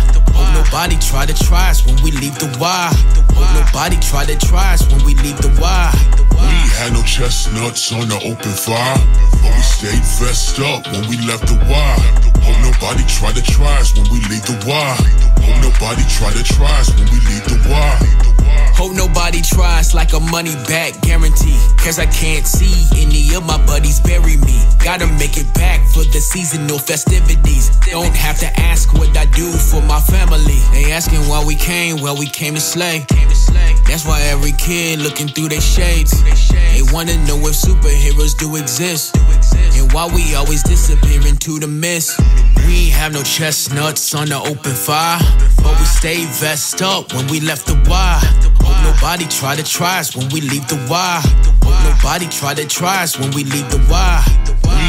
Hope nobody try to try us when we leave the wire. Hope nobody try to try us when we leave the wire. We ain't had no chestnuts on the open fire, but we stayed vest up when we left the wire. Hope nobody try to try us when we leave the wire. Hope nobody try to try us when we leave the wire. Hope nobody tries like a money back guarantee. Cause I can't see any of my buddies bury me. Gotta make it back for the seasonal festivities. Don't have to ask what I do for my family. They asking why we came, well, we came to slay. That's why every kid looking through their shades. They wanna know if superheroes do exist. And why we always disappear into the mist. We ain't have no chestnuts on the open fire. But we stay vest up when we left the wire. Hope nobody try to try us when we leave the wire. Hope nobody try to try us when we leave the wire.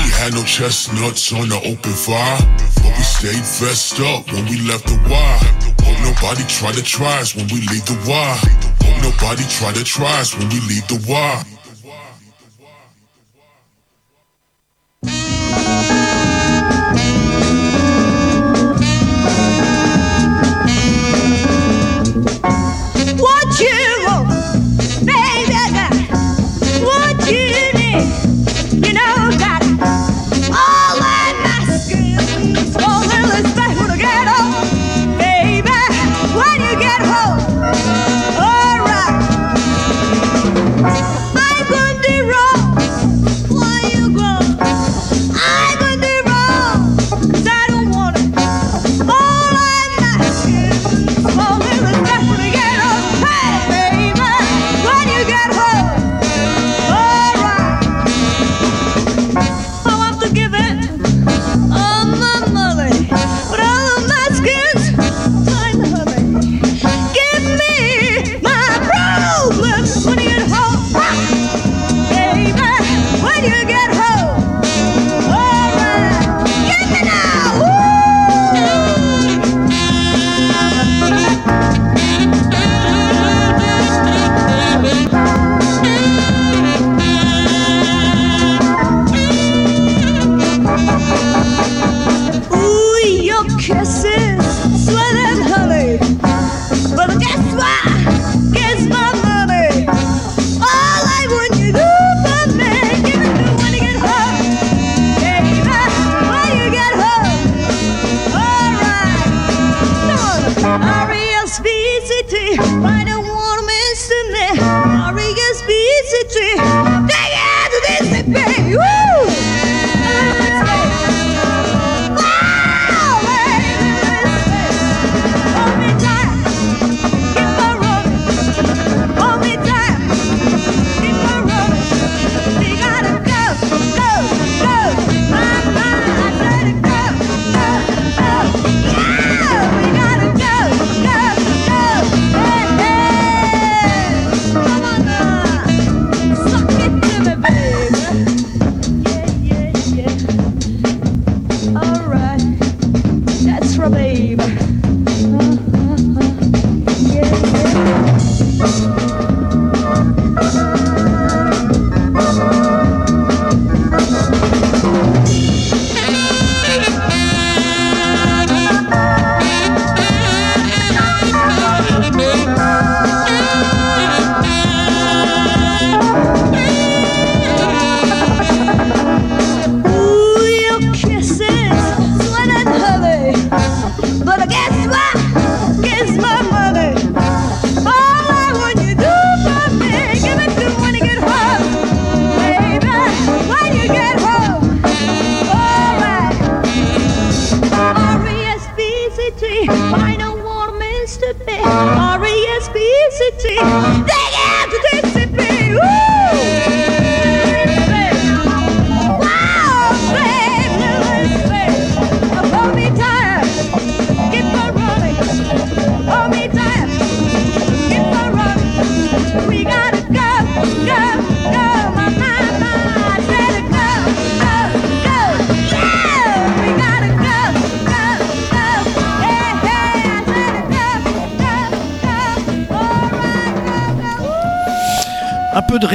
We had no chestnuts on the open fire, but we stayed vest up when we left the wire. Hope nobody try to try us when we leave the wire. Hope nobody try to try us when we leave the wire.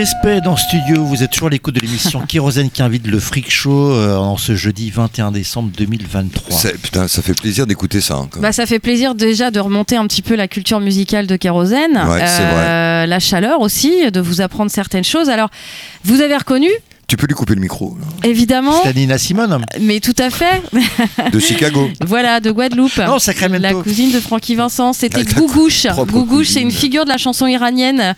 Respect dans le studio, vous êtes toujours à l'écoute de l'émission Kérosène qui invite le Freak Show euh, en ce jeudi 21 décembre 2023. Ça- Putain, ça fait plaisir d'écouter ça. hein, quand même. Bah, ça fait plaisir déjà de remonter un petit peu la culture musicale de Kérosène. Ouais, c'est Euh, La chaleur aussi, de vous apprendre certaines choses. Alors, vous avez reconnu, Tu peux lui couper le micro là. évidemment, C'est Nina Simone. mais tout à fait. de Chicago. Voilà, de Guadeloupe. Non, Sacramento. La cousine de Francky Vincent, c'était Ah, Gougouche. Gougouche, c'est une figure de la chanson iranienne euh,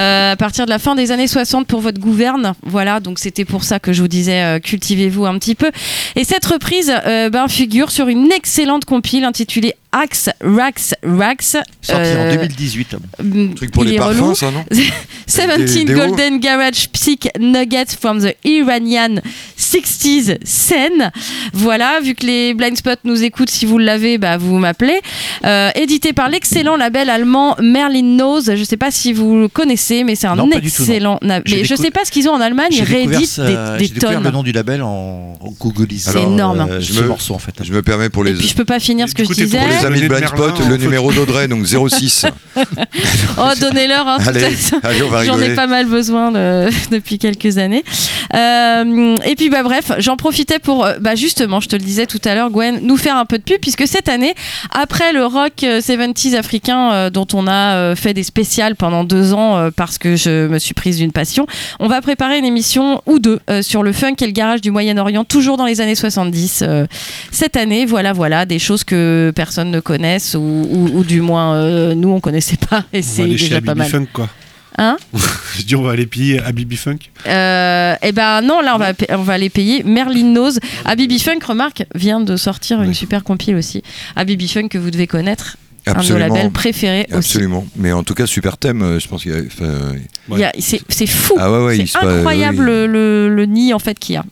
à partir de la fin des années 60 pour votre gouverne. Voilà, donc c'était pour ça que je vous disais euh, cultivez-vous un petit peu. Et cette reprise euh, ben, figure sur une excellente compile intitulée Axe, Rax, Rax. Sorti en Euh, 2018. mm, Truc pour il les est parfums, relou. ça, non 17 Des- des hauts. Golden Garage Psych Nuggets from the Iranian 60s scene. Voilà, vu que les Blind Spot nous écoutent, si vous l'avez, bah, vous m'appelez. Euh, édité par l'excellent label allemand Merlin Nose. Je ne sais pas si vous le connaissez, mais c'est un Non, tout, excellent. J'ai Mais je ne sais pas ce qu'ils ont en Allemagne. Ils rééditent ça- des, des découvert le tonnes. nom du label en, en C'est énorme. euh, Je me- morceau en fait. Je me permets pour les, Et puis je peux pas finir ce que je disais. Les amis de Blind Spot, le numéro d'Audrey, donc 06. Oh, donnez-leur. hein, tout Allez, à- allez, on va J'en ai pas mal besoin de- depuis quelques années. Euh, et puis bah bref, j'en profitais pour euh, bah justement, je te le disais tout à l'heure, Gwen, nous faire un peu de pub puisque cette année, après le rock euh, 70s africain euh, dont on a euh, fait des spéciales pendant deux ans euh, parce que je me suis prise d'une passion, on va préparer une émission ou deux euh, sur le funk et le garage du Moyen-Orient, toujours dans les années 70. euh, cette année, voilà, voilà, des choses que personne ne connaisse ou, ou- ou du moins euh, nous on connaissait pas et c'est aller déjà pas mal. Funk, quoi. Hein Je dis, on va aller piller Habibi Funk. Euh, eh ben non, là on va, on va les payer. Merlin Nose. Habibi Funk, remarque, vient de sortir une super compile aussi. Habibi Funk que vous devez connaître. Un de nos Absolument. labels préférés aussi. Absolument. Mais en tout cas, super thème, euh, je pense qu'il y a. C'est c'est fou. Ah c'est incroyable le, le- le nid en fait qu'il y a.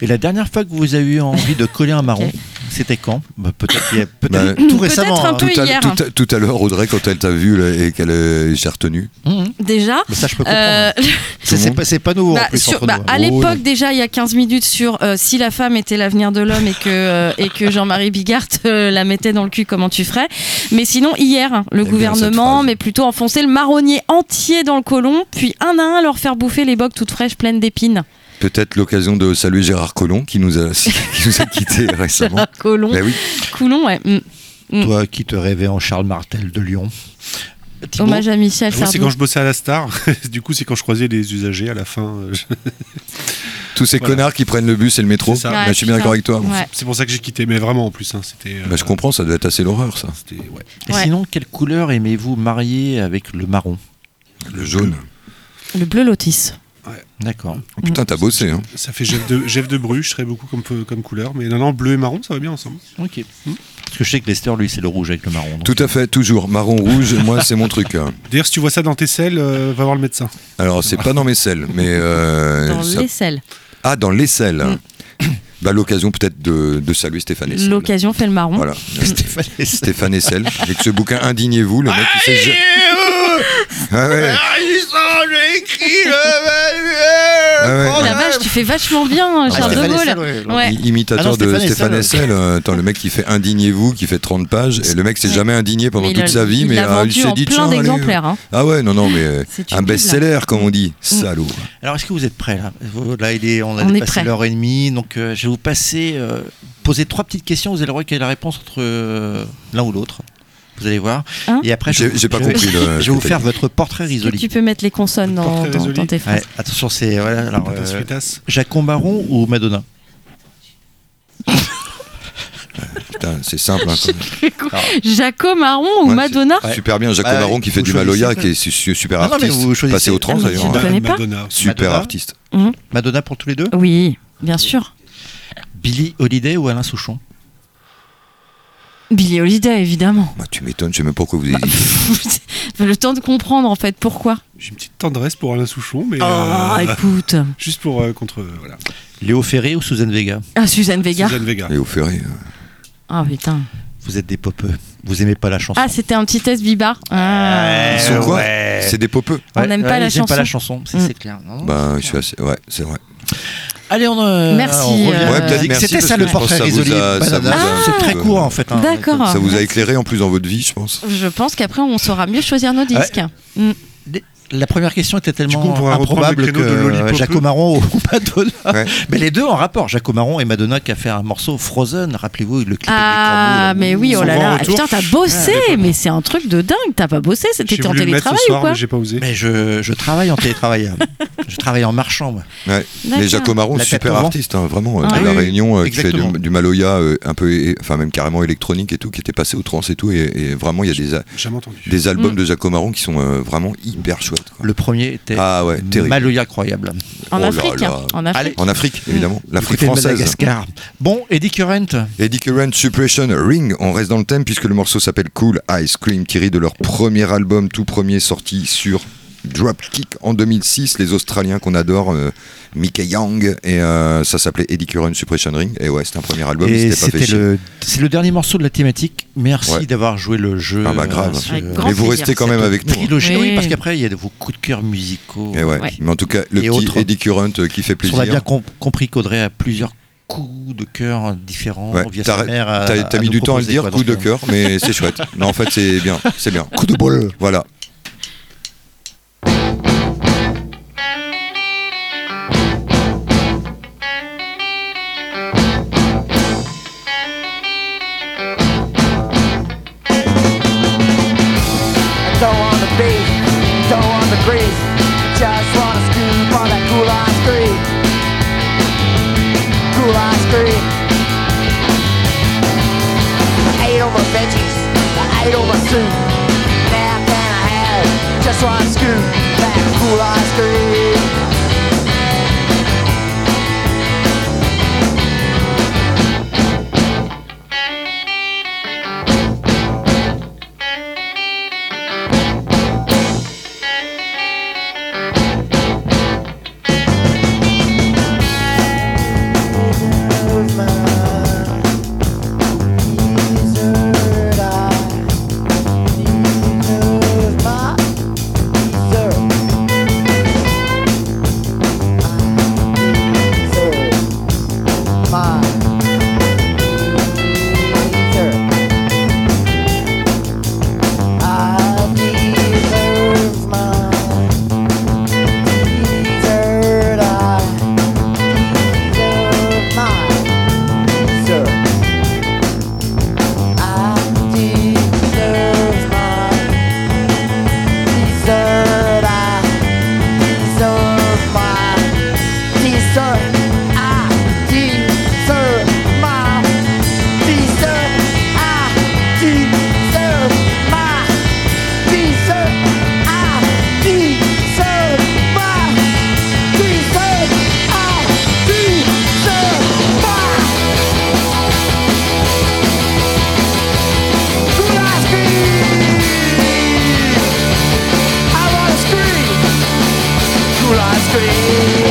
Et la dernière fois que vous avez eu envie de coller un marron, c'était quand? Bah, Peut-être a- peut-être Bah, tout récemment. un hein. peu tout, à, hier. tout, à, tout à l'heure, Audrey, quand elle t'a vu là, et qu'elle euh, s'est retenue. Mhm. Déjà. Mais ça, je peux comprendre. Euh, C'est- pas, nouveau Bah, en plus sur- entre bah, nous. à Oh, l'époque non. déjà il y a 15 minutes sur euh, si la femme était l'avenir de l'homme et que euh, et que Jean-Marie Bigard la mettait dans le cul comment tu ferais? Mais sinon hier hein, le cette gouvernement mais plutôt enfoncer le marronnier entier dans le côlon puis un à un leur faire bouffer les bocs toutes fraîches pleines d'épines Peut-être l'occasion de saluer Gérard Collomb qui nous a, qui nous a quittés récemment. Gérard Collomb Ben oui. Coulon ouais mm. Mm. Toi qui te rêvais en Charles Martel de Lyon. Thibaut hommage à Michel Moi, c'est quand je bossais à la Star. du coup, c'est quand je croisais les usagers à la fin. euh, Tous ces Voilà. connards qui prennent le bus et le métro. Ça. Bah, je suis bien d'accord avec toi. Ouais. C'est pour ça que j'ai quitté. Mais vraiment, en plus, hein, c'était. euh, Bah, je comprends, ça doit être assez l'horreur, ça. c'était- ouais. Et Ouais. sinon, quelle couleur aimez-vous marier avec le marron? Le jaune. le bleu D'accord. Oh, putain, t'as bossé, hein. Ça fait Jeff de, Jeff de Bruges, très beaucoup comme, comme couleur. Mais non, non, bleu et marron, ça va bien ensemble. Ok. Parce que je sais que Lester, lui, c'est le rouge avec le marron. donc. Tout à fait, toujours. Marron rouge, moi, c'est mon truc. hein. D'ailleurs, si tu vois ça dans tes selles, euh, va voir le médecin. Alors, c'est pas dans mes selles, mais. euh, dans ça- l'aisselle Ah, dans l'aisselle. Mm. Bah, l'occasion peut-être de, de saluer Stéphane Essel. l'occasion fait le marron Voilà. Stéphane Essel. Stéphane Essel. Avec ce bouquin Indignez-vous, le mec qui sait. ja- Ah ouais. Ah ouais. la vache tu fais vachement bien Charles de Stéphane Gaulle ouais. Imitateur Ah non, de Stéphane Essel. Euh, attends, le mec qui fait Indignez-vous, qui fait 30 pages, et le mec s'est Ouais. jamais indigné pendant Mais toute a- sa vie, il mais il s'est dit plein d'exemplaires, hein. Ah ouais, non, non, mais euh, un best-seller, comme on dit. Salaud. Alors, est-ce que vous êtes prêts là? Là, il est, on a On dépassé l'heure et demie, donc euh, je vais vous passer, euh, poser trois petites questions. Vous allez voir quelle est la réponse entre euh, l'un ou l'autre. Vous allez voir. Hein et après, je, J'ai pas je vais- compris. le- Je vais vous faire dit. votre portrait risoli. tu peux mettre les consonnes dans, dans- dans tes phrases Ouais, attention, c'est voilà, alors, euh. Jacques Baron ou Madonna? Putain, c'est simple. hein. Jaco Marron ou Ouais, Madonna Ouais. Super bien, Jaco Bah, Baron qui fait du Maloya, qui est su- su- super Ah non, mais artiste. vous choisissez. Passé au trans d'ailleurs. je hein. connais pas. Madonna. Super Madonna. artiste. Madonna pour tous les deux? Oui, bien sûr. Billy Holiday ou Alain Souchon? Billie Holiday, évidemment. Bah, tu m'étonnes, je sais même pas pourquoi vous avez dit. Le temps de comprendre en fait pourquoi. J'ai une petite tendresse pour Alain Souchon, mais. Ah, euh, écoute. Juste pour euh, contre. euh, voilà. Léo Ferré ou Suzanne Vega? Ah, Suzanne Vega. Suzanne Vega. Léo Ferré. Ah putain. Vous êtes des popeux. Vous aimez pas la chanson Ah, c'était un petit test Biba. Ah. Ils sont quoi? ouais. C'est des popeux. On n'aime pas la aiment pas chanson. la chanson, c'est Mm. c'est clair. Non, Bah, c'est je suis clair. assez. Ouais, c'est vrai. Allez, on, euh, Merci, euh, Ouais, C'était ça le portrait vous a- C'est très court en fait. hein. D'accord. Ça vous a éclairé en plus dans votre vie, je pense. Je pense qu'après on saura mieux choisir nos disques. Mm. La première question était coup, tellement improbable le que. Jaco Marron ou Madonna. Ouais. Mais les deux en rapport. Jaco Marron et Madonna qui a fait un morceau Frozen. Rappelez-vous le clip Ah, avec les mais oui, oh là là. Putain, t'as bossé, mais c'est un truc de dingue. T'as pas bossé, c'était en télétravail soir, ou quoi mais j'ai pas osé. Mais je, je travaille en télétravail. je travaille en marchand. Moi. Ouais. D'accord. Mais Jaco Marron, super artiste, hein, vraiment, euh, Ah de la oui, Réunion, euh, qui fait du, du Maloya, euh, un peu, enfin même carrément électronique et tout, qui était passé au trans et tout, et, et vraiment il y a des, albums de Jaco Marron qui sont vraiment hyper chouettes. Quoi. Le premier était Ah ouais, terrible. Maloya croyable. En Oh Afrique. là. En Afrique. Allez. En Afrique, évidemment, l'Afrique Écoutez le française. Madagascar. Bon, Eddie Current. Eddie Current, Suppression, Ring, on reste dans le thème puisque le morceau s'appelle Cool Ice Cream, tiré de leur premier album, tout premier sorti sur Dropkick en 2006, les Australiens qu'on adore, euh, Mickey Young, et euh, ça s'appelait Eddie Current, Suppression Ring, et ouais, c'était un premier album, Et pas c'était chier. le, c'est le dernier morceau de la thématique. Merci Ouais. d'avoir joué le jeu. Ah bah grave. euh, grand Mais vous plaisir. restez quand même avec nous. hein. trilogie. Oui. Oui, parce qu'après, il y a de vos coups de cœur musicaux. Et ouais. Ouais. Mais en tout cas, le Et petit. Eddie Current euh, qui fait On a bien plaisir. com- compris qu'Audrey a plusieurs coups de cœur différents Ouais, via t'as sa mère. t'as- mis du temps à le dire, quoi, coup de cœur, mais c'est chouette. Non, en fait, c'est bien, c'est bien. Coup de bol. Voilà. so I scoot back, fool I scream. Street.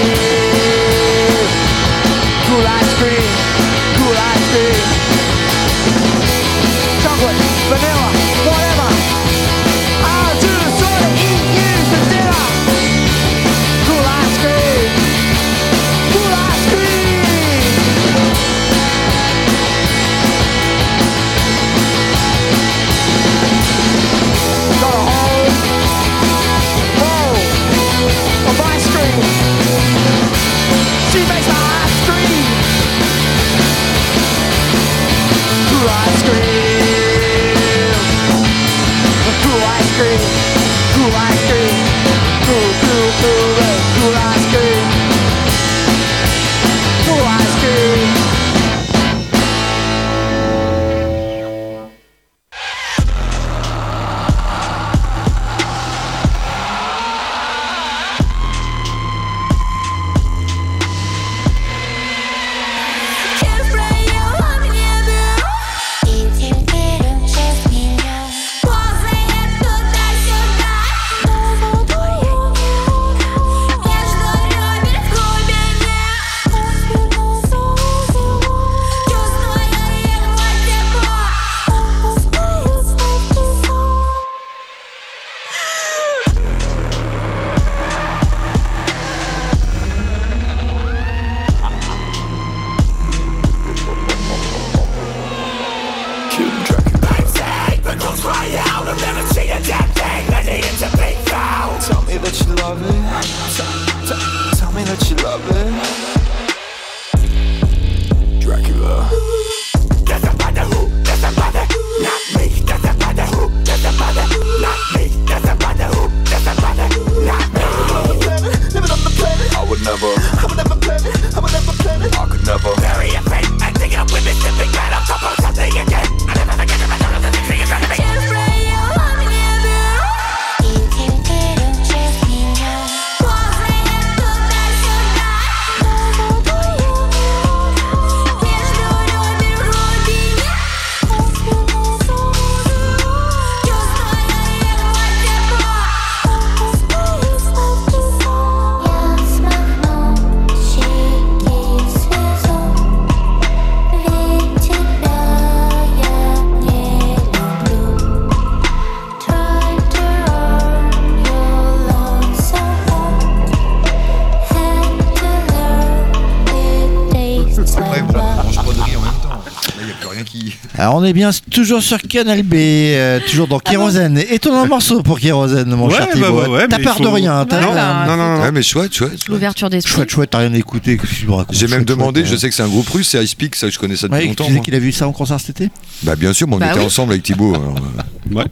Est bien toujours sur Canal B, euh, toujours dans Kérosène. Étonnant morceau pour Kérosène, mon Ouais, cher bah, Thibaut. ouais, ouais, T'as mais peur de rien. t'as- Non, non, non, non. Ouais, mais chouette, chouette. L'ouverture d'esprit. Chouette, chouette, t'as rien écouté. qu'est-ce que tu me racontes J'ai même demandé, chouette, je euh. sais que c'est un groupe russe, c'est Ice Peak, ça je connais ça depuis Ouais, longtemps. tu disais qu'il a vu ça en concert cet été? Bah bien sûr, mais on Bah était oui. ensemble avec Thibaut. alors, euh, Ouais.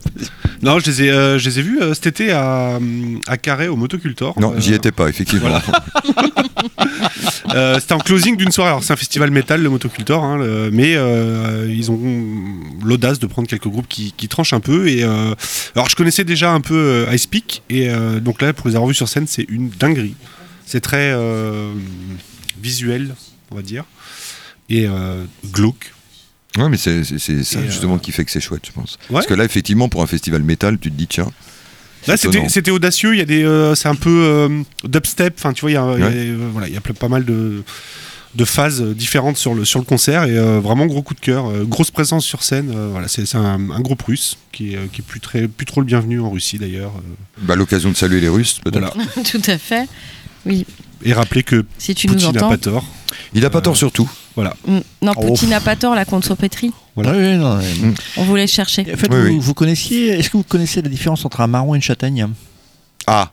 Non, je les ai, euh, je les ai vus euh, cet été à, à Carré au Motocultor. Non, Euh, j'y étais pas, effectivement. Euh, C'était en closing d'une soirée. Alors, c'est un festival métal, le Motocultor, hein, le- mais euh, ils ont l'audace de prendre quelques groupes qui, qui tranchent un peu. Et euh, alors, je connaissais déjà un peu euh, Ice Peak, et euh, donc là, pour les avoir vus sur scène, c'est une dinguerie. C'est très visuel, on va dire, et glauque. Ouais, mais c'est ça justement qui fait que c'est chouette, je pense. Ouais. Parce que là, effectivement, pour un festival métal, tu te dis, tiens. Là, c'était audacieux. Il y a des, euh, c'est un peu euh, dubstep. Enfin, tu vois, il y a, il y a- Ouais. euh, voilà, il y a pas mal de, de phases différentes sur le sur le concert et euh, vraiment gros coup de cœur, euh, grosse présence sur scène. euh, voilà, c'est un, un groupe russe qui est, qui est plus très plus trop le bienvenu en Russie d'ailleurs. euh. Bah, l'occasion de saluer les Russes, peut-être. Voilà. Tout à fait. Oui. Et rappeler que Si tu Poutine n'a pas tort. Il a pas tort sur tout. Voilà. Mm. Non, Oh. Poutine n'a pas tort, la contre Sopetri. Voilà. Oui, oui, non, mais- On voulait chercher. En fait, Oui, vous, oui. vous connaissiez, est-ce que vous connaissez la différence entre un marron et une châtaigne? Ah,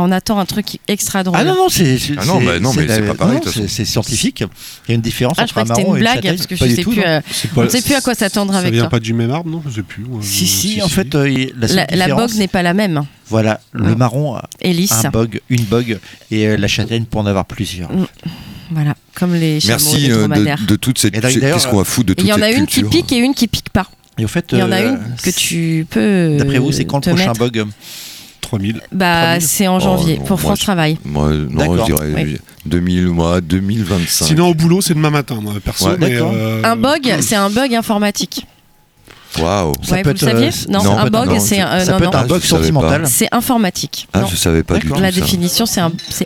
on attend un truc extra drôle. Ah non, non, c'est Ah non, bah non, mais la- c'est pas pareil, c'est- scientifique. Il y a une différence Ah, je entre un crois que c'était marron une et une blague, châtaigne. parce que Pas je sais tout, plus, non. euh, on ne sait plus à quoi s'attendre Ça avec vient toi. pas du même arbre, non Je sais plus. euh, Si, si, si, en si. fait, euh, la La, bogue n'est pas la même. Voilà, le Mm. marron a un bog, une bog, et euh, la châtaigne pour en avoir plusieurs. Mm. Voilà, comme les merci de, de toute cette. Et d'ailleurs, Qu'est-ce qu'on va foutre de Et toute Il y en a une qui pique et une qui pique pas. Et au fait, Il y en a une que tu peux. D'après vous, c'est quand le prochain mettre. Bog 3000. Bah, 3000? c'est en Oh, janvier non, pour France je- Travail. Moi, non, je dirais Oui. 2000, moi, 2025. Sinon, au boulot, c'est demain matin, moi, perso. Ouais. mais, D'accord. euh, Un bug, c'est un bug informatique. Waouh. Ça Ouais, peut vous le saviez euh, Non, non, un bug, c'est un. euh, ça non, peut être non. un Ah, bug sentimental. C'est informatique. Ah, Non. je savais pas du tout. La ça. définition, c'est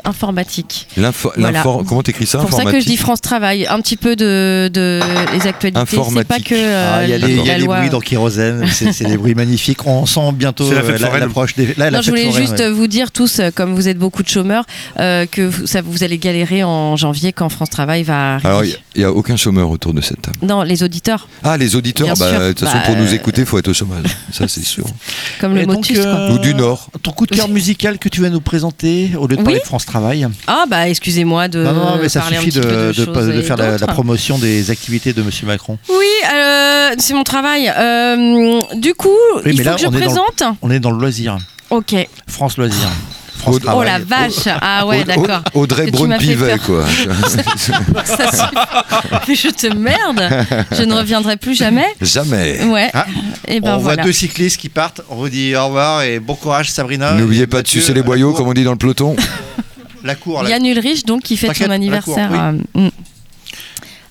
informatique. Voilà. Comment t'écris ça C'est pour ça que je dis France Travail. Un petit peu de, de les actualités. C'est pas Informatique. que euh, Ah, Il y a les, il y a les bruits dans Kérosène, c'est des bruits magnifiques. On sent bientôt l'approche des. Non, je voulais juste vous dire tous, comme vous êtes beaucoup de chômeurs, que vous, ça, vous allez galérer en janvier quand France Travail va arriver. Alors, il n'y a, aucun chômeur autour de cette table. Non, les auditeurs, Ah, les auditeurs, Bien bah, sûr. de toute façon, Bah, pour nous écouter, il faut être au chômage. Ça, c'est sûr. comme le motus. quoi. euh, Ou du Nord. Ton coup de cœur musical que tu vas nous présenter au lieu de parler de France Travail. Ah bah excusez-moi de non, non, mais ça suffit de, faire la, promotion des activités de Monsieur Macron. Oui, euh, c'est mon travail. Euh, du coup, Oui, il faut là, que je on est dans le- présente. On est dans le loisir. Ok. France Loisir. France Oh la vache. Ah ouais, d'accord. Aud- Audrey Braun-Pivet, quoi. Ça suffit. Mais je te merde. Je ne reviendrai plus jamais. Jamais. Ouais. Ah, et ben on voit deux cyclistes qui partent. On vous dit au revoir et bon courage, Sabrina. N'oubliez pas de sucer les boyaux, comme on dit dans le peloton. La cour. la- Yann Ulrich, donc, qui fête son la anniversaire. euh, mm.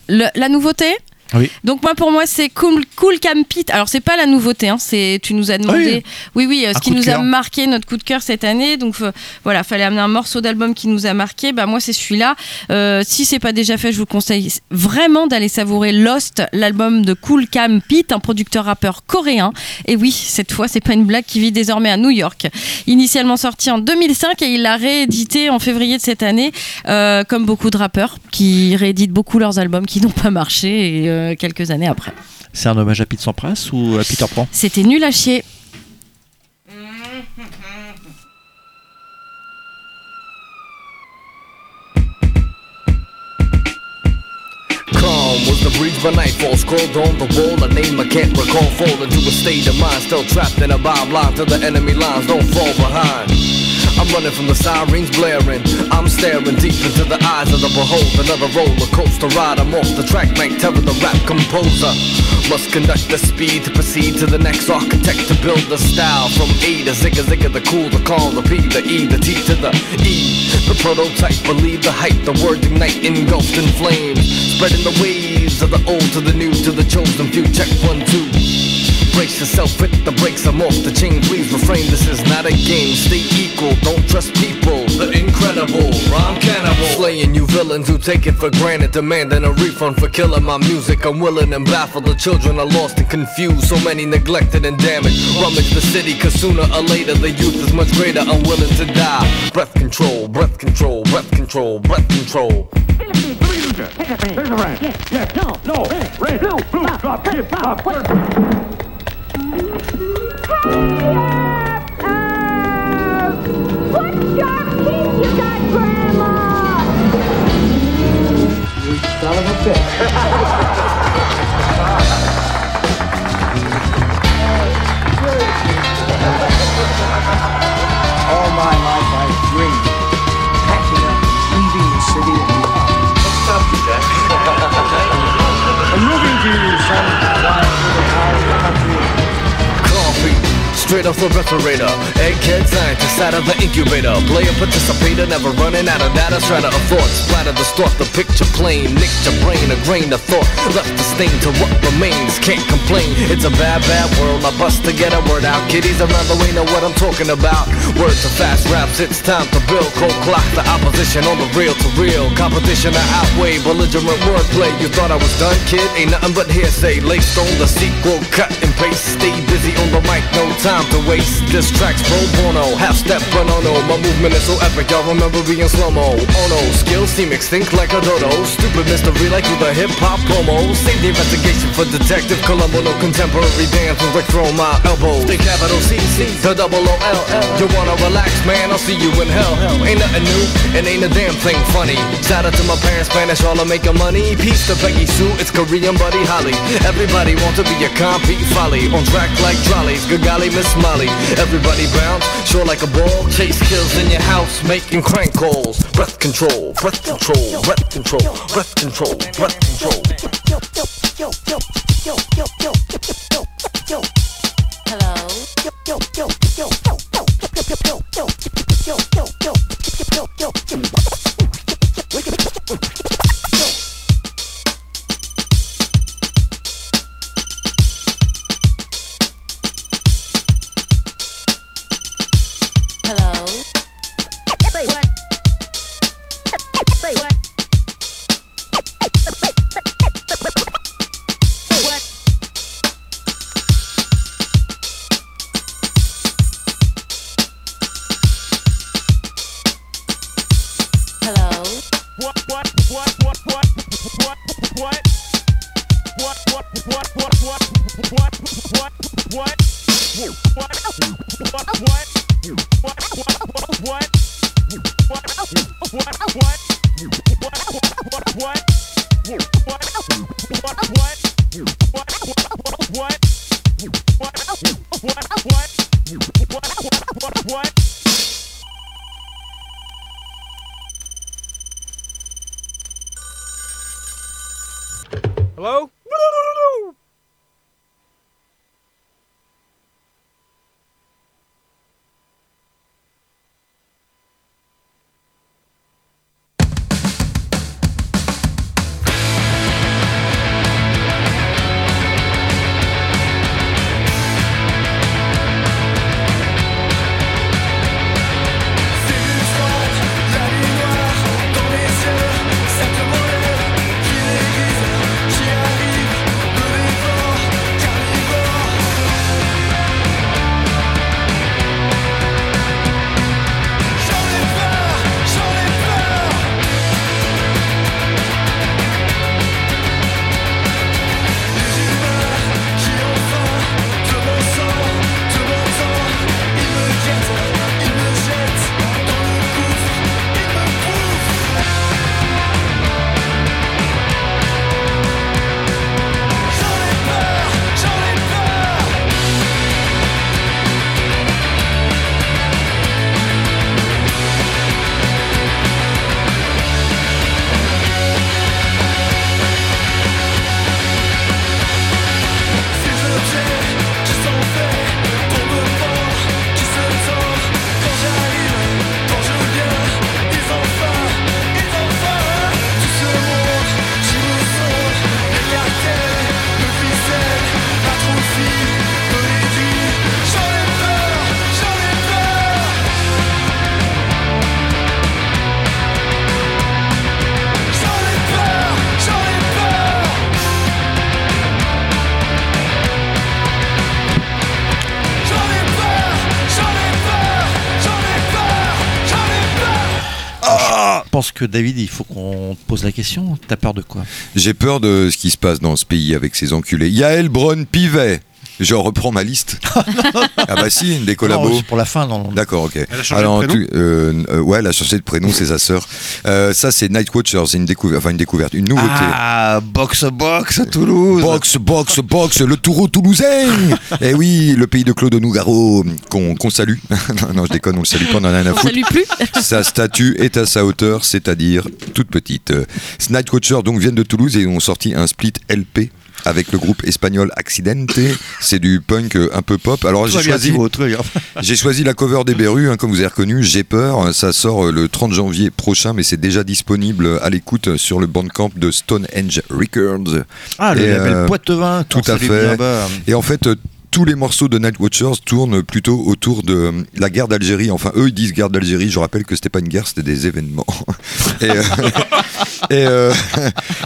Le- la nouveauté? Oui. Donc moi pour moi c'est Cool, cool Camp Pete. Alors c'est pas la nouveauté, hein, c'est tu nous as demandé. Oui oui, euh, Un ce qui nous a marqué notre coup de cœur cette année. Donc euh, voilà, fallait amener un morceau d'album qui nous a marqué. Bah moi c'est celui-là. Euh, si c'est pas déjà fait, je vous conseille vraiment d'aller savourer Lost, l'album de Cool Camp Pete, un producteur rappeur coréen. Et oui, cette fois c'est pas une blague qui vit désormais à New York. Initialement sorti en 2005 et il l'a réédité en février de cette année, euh, comme beaucoup de rappeurs qui rééditent beaucoup leurs albums qui n'ont pas marché et, euh, euh, quelques années après. C'est un hommage à Pete Sampras ou à Peter Pan C'était nul à chier. I'm running from the sirens blaring. I'm staring deep into the eyes of the beholder. Another roller coaster ride. I'm off the track, Mike Terror, the rap composer. Must conduct the speed to proceed to the next architect to build the style. From A to Zigga Zigga, the cool, the calm, the P, the E, the T to the E. The prototype, believe the hype, the word ignite, engulfed in flames. Spreading the waves of the old to the new to the chosen few. Check one, two. Brace yourself, hit the brakes, I'm off the chain. Please refrain, this is not a game. Stay equal, don't trust people. The incredible rhyme cannibal. Slaying you villains who take it for granted, demanding a refund for killing my music. I'm willing and baffled. The children are lost and confused, so many neglected and damaged. Rummage the city, cause sooner or later the youth is much greater, I'm willing to die. Breath control, breath control, breath control, breath control. There's a. Yes, yes, no, no, red, blue, blue, drop, hip, hop, son of a bitch. Straight off the refrigerator. Egghead scientist out of the incubator. Player participator, never running out of data. Strata to thoughts, splatter the start, the picture plane. Nicked your brain, a grain of thought. Left the stain to what remains. Can't complain, it's a bad, bad world. I bust to get a word out. Kiddies around the way know what I'm talking about. Words of fast raps, it's time to build. Cold clock, the opposition on the real to real. Competition to outweigh belligerent wordplay. You thought I was done, kid? Ain't nothing but hearsay. Laced on the sequel, cut and paste. Stay busy on the mic, no time to waste. This track's pro bono, half step banano. My movement is so epic, y'all remember being slow mo. Oh no, skills seem extinct like a dodo. Stupid mystery like with a hip hop promo. Save the investigation for Detective Columbo. No contemporary dance with Rick throw my elbows. The capital C C the double O L L. You wanna relax, man? I'll see you in hell. Ain't nothing new, and ain't a damn thing funny. Shout out to my parents, Spanish, all are making money. Peace to Peggy Sue, it's Korean buddy Holly. Everybody want to be a compete folly. On track like trolleys, good golly, Miss Molly. Everybody bounce, sure like a ball. Chase kills in your house, making crank calls. Breath control, breath control, breath control, breath control, breath control. Hello? David, il faut qu'on te pose la question. T'as peur de quoi? J'ai peur de ce qui se passe dans ce pays avec ces enculés. Yael Braun Pivet. Je reprends ma liste. ah bah si, une des collabos. Non, c'est pour la fin, non. D'accord, ok. Elle a changé de prénom tu- euh, euh, ouais, elle a changé de prénom, c'est sa sœur. Euh, ça, c'est Night Watchers, c'est une découverte, enfin une découverte, une nouveauté. Ah, box box à Toulouse. Box, box, box, le taureau toulousain Eh oui, le pays de Claude Nougaro, qu'on qu'on salue. non, non, je déconne, on le salue pas, on en a rien à On foutre. salue plus. Sa statue est à sa hauteur, c'est-à-dire toute petite. Euh, Night Watchers donc viennent de Toulouse et ont sorti un split LP avec le groupe espagnol Accidente. C'est du punk euh, un peu pop. Alors j'ai choisi, bien. j'ai choisi la cover des Berus, hein, comme vous avez reconnu. J'ai peur. Ça sort euh, le 30 janvier prochain, mais c'est déjà disponible à l'écoute sur le bandcamp de Stonehenge Records. Ah, le Et, label euh, Poitevin. tout à fait. Et en fait, tous les morceaux de Night Watchers tournent plutôt autour de euh, la guerre d'Algérie. Enfin, eux, ils disent guerre d'Algérie. Je rappelle que c'était pas une guerre, c'était des événements. et, euh, et, euh,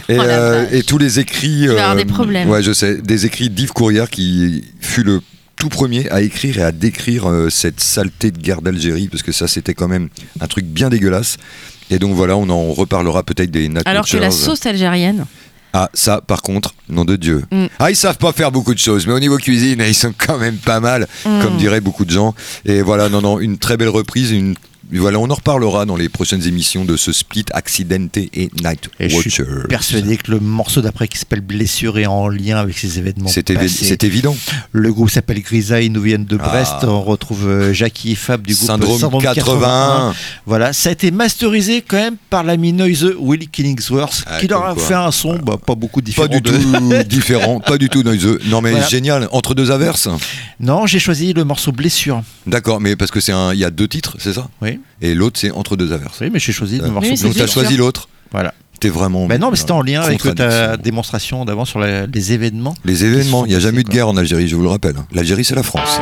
et, Oh euh, et tous les écrits. Des problèmes. Ouais, je sais. Des écrits d'Yves Courrière qui fut le tout premier à écrire et à décrire cette saleté de guerre d'Algérie, parce que ça, c'était quand même un truc bien dégueulasse. Et donc voilà, on en reparlera peut-être des Night Alors que la sauce algérienne. Ah, ça, par contre, nom de Dieu. Mm. Ah, ils savent pas faire beaucoup de choses, mais au niveau cuisine, ils sont quand même pas mal, Mm. comme diraient beaucoup de gens. Et voilà, non, non, une très belle reprise, une. Voilà, on en reparlera dans les prochaines émissions de ce split Accidente et Night Et je suis persuadé que le morceau d'après qui s'appelle Blessure est en lien avec ces événements. C'est évi- évident. Le groupe s'appelle Grisaille, ils nous viennent de Ah. Brest. On retrouve euh, Jackie et Fab du groupe Syndrome 80. Voilà, ça a été masterisé quand même par l'ami Noise Willie Killingsworth, Ah, qui leur a quoi. fait un son bah, pas beaucoup différent. Pas du de- tout différent, pas du tout noiseux. Non, mais Voilà. génial. Entre deux averses. Non, j'ai choisi le morceau Blessure. D'accord, mais parce que c'est un, il y a deux titres, c'est ça? Oui. Et l'autre, c'est entre deux averses. Oui, mais j'ai choisi Euh, morceau Donc t'as choisi l'autre. Voilà. T'es vraiment. Ben non, mais c'était en lien avec ta démonstration d'avant sur la- les événements. Les événements, il n'y a jamais eu de guerre en Algérie, je vous le rappelle. L'Algérie, c'est la France.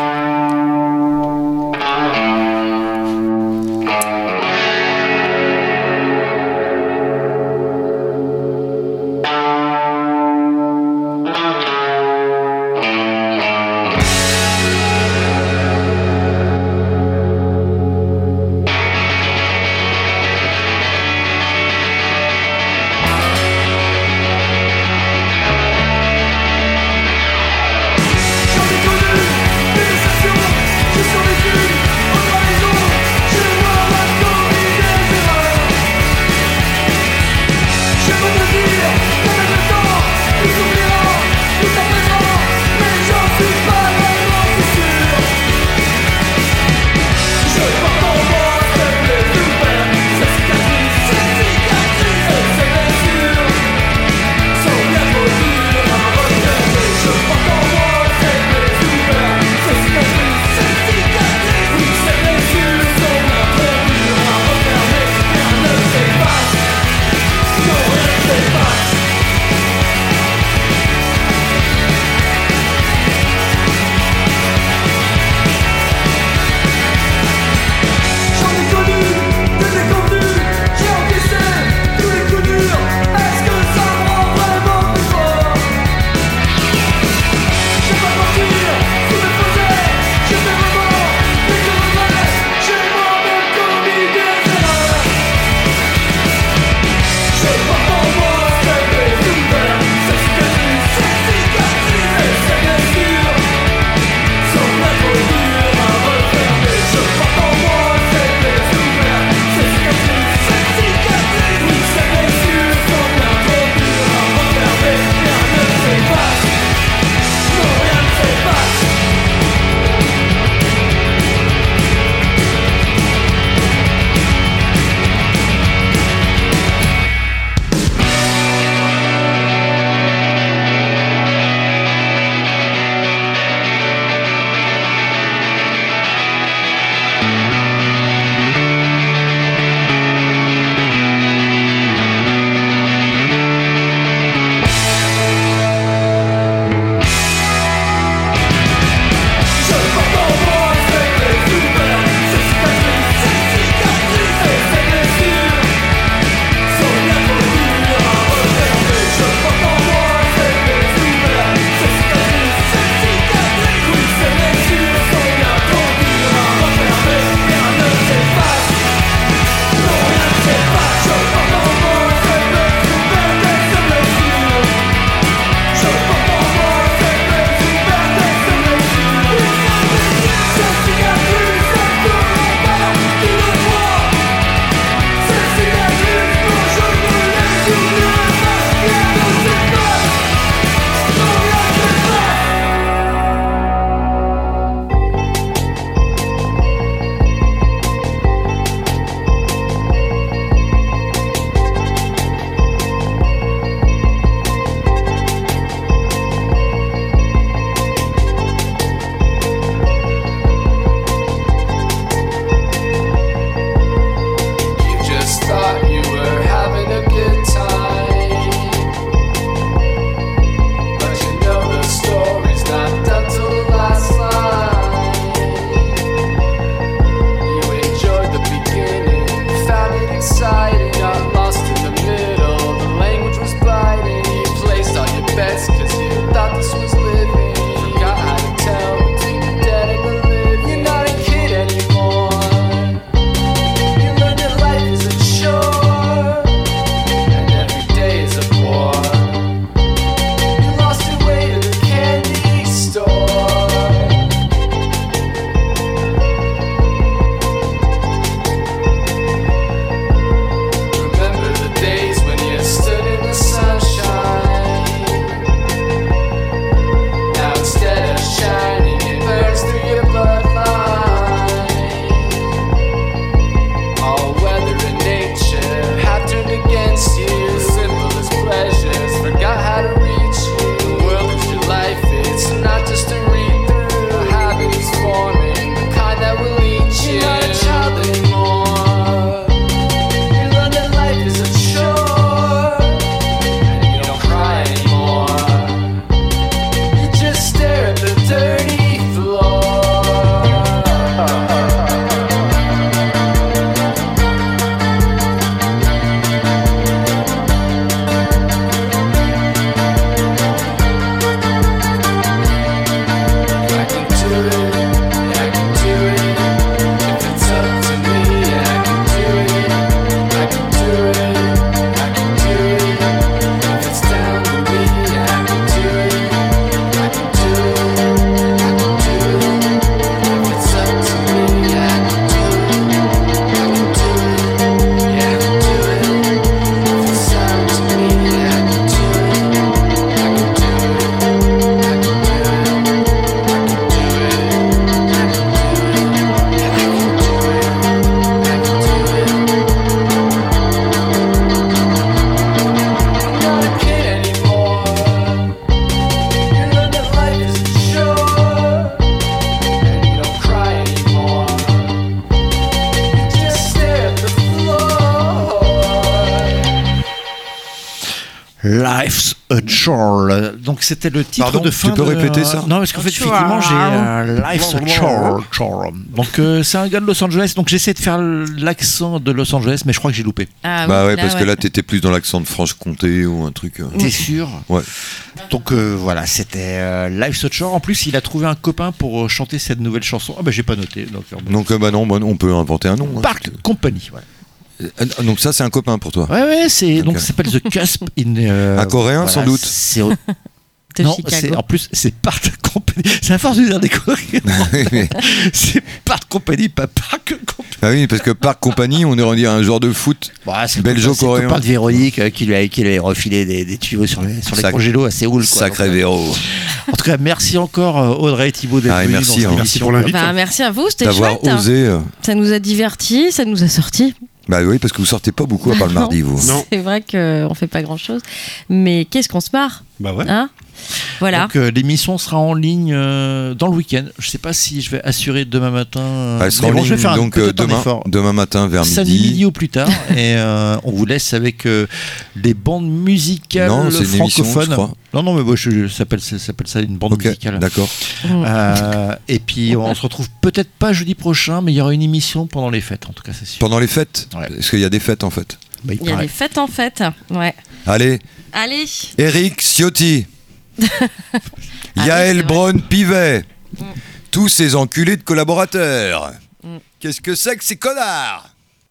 C'était le titre Pardon, de fin tu peux de- répéter ça Non, parce qu'en fait, effectivement, j'ai euh, Life's a Chore. chore. Donc euh, c'est un gars de Los Angeles. Donc j'essaie de faire l'accent de Los Angeles, mais je crois que j'ai loupé. Ah, bah oui, ouais, parce que ouais. là, t'étais plus dans l'accent de Franche-Comté ou un truc. euh. T'es sûr? Ouais. Donc euh, voilà, c'était euh, Life's a Chore. En plus, il a trouvé un copain pour chanter cette nouvelle chanson. Ah bah j'ai pas noté. Donc. Donc, euh, bah non, bah, on peut inventer un nom. hein. Park Company. Euh, Donc, ça, c'est un copain pour toi. Ouais, ouais, c'est donc ça s'appelle The Cusp in. euh, Un Coréen, sans doute. C'est non, Chicago. c'est en plus c'est Park Company. C'est à force de dire des Coréens. c'est Park Company, pas Park Company. Ah oui, parce que Parc Compagnie, on aurait dit un genre de foot Bah, c'est belgeo-coréen. copain de Véronique euh, qui lui a, qui lui a refilé des, des tuyaux sur les, sur les Sac- congélos à Séoul. Quoi. Sacré Donc, euh, Véro. En tout cas, merci encore euh, Audrey et Thibaut d'être Ah, venus merci, dans hein. Merci pour l'invite. Bah, merci à vous, c'était D'avoir chouette. osé. euh. Ça nous a divertis, ça nous a sortis. Bah oui, parce que vous sortez pas beaucoup à part le mardi, vous. Non. C'est vrai qu'on fait pas grand chose. Mais qu'est-ce qu'on se marre Bah ouais. hein? Voilà. Donc euh, l'émission sera en ligne euh, dans le week-end. Je sais pas si je vais assurer demain matin. euh, Elle sera mais en bon, je vais ligne, faire donc euh, un demain, matin vers Samedi midi. midi ou plus tard et euh, on vous laisse avec euh, des bandes musicales Non, c'est une émission, francophones. je crois. non non mais moi je, je- ça s'appelle ça s'appelle ça une bande musicale. d'accord. Euh, et puis on se retrouve peut-être pas jeudi prochain mais il y aura une émission pendant les fêtes en tout cas c'est sûr. Pendant les fêtes Ouais. Est-ce qu'il y a des fêtes en fait Bah, il Il y a des fêtes en fête. Ouais. Allez, Allez. Eric Ciotti, Yael c'est vrai. Braun Pivet, Mm. tous ces enculés de collaborateurs. Mm. Qu'est-ce que c'est que ces connards?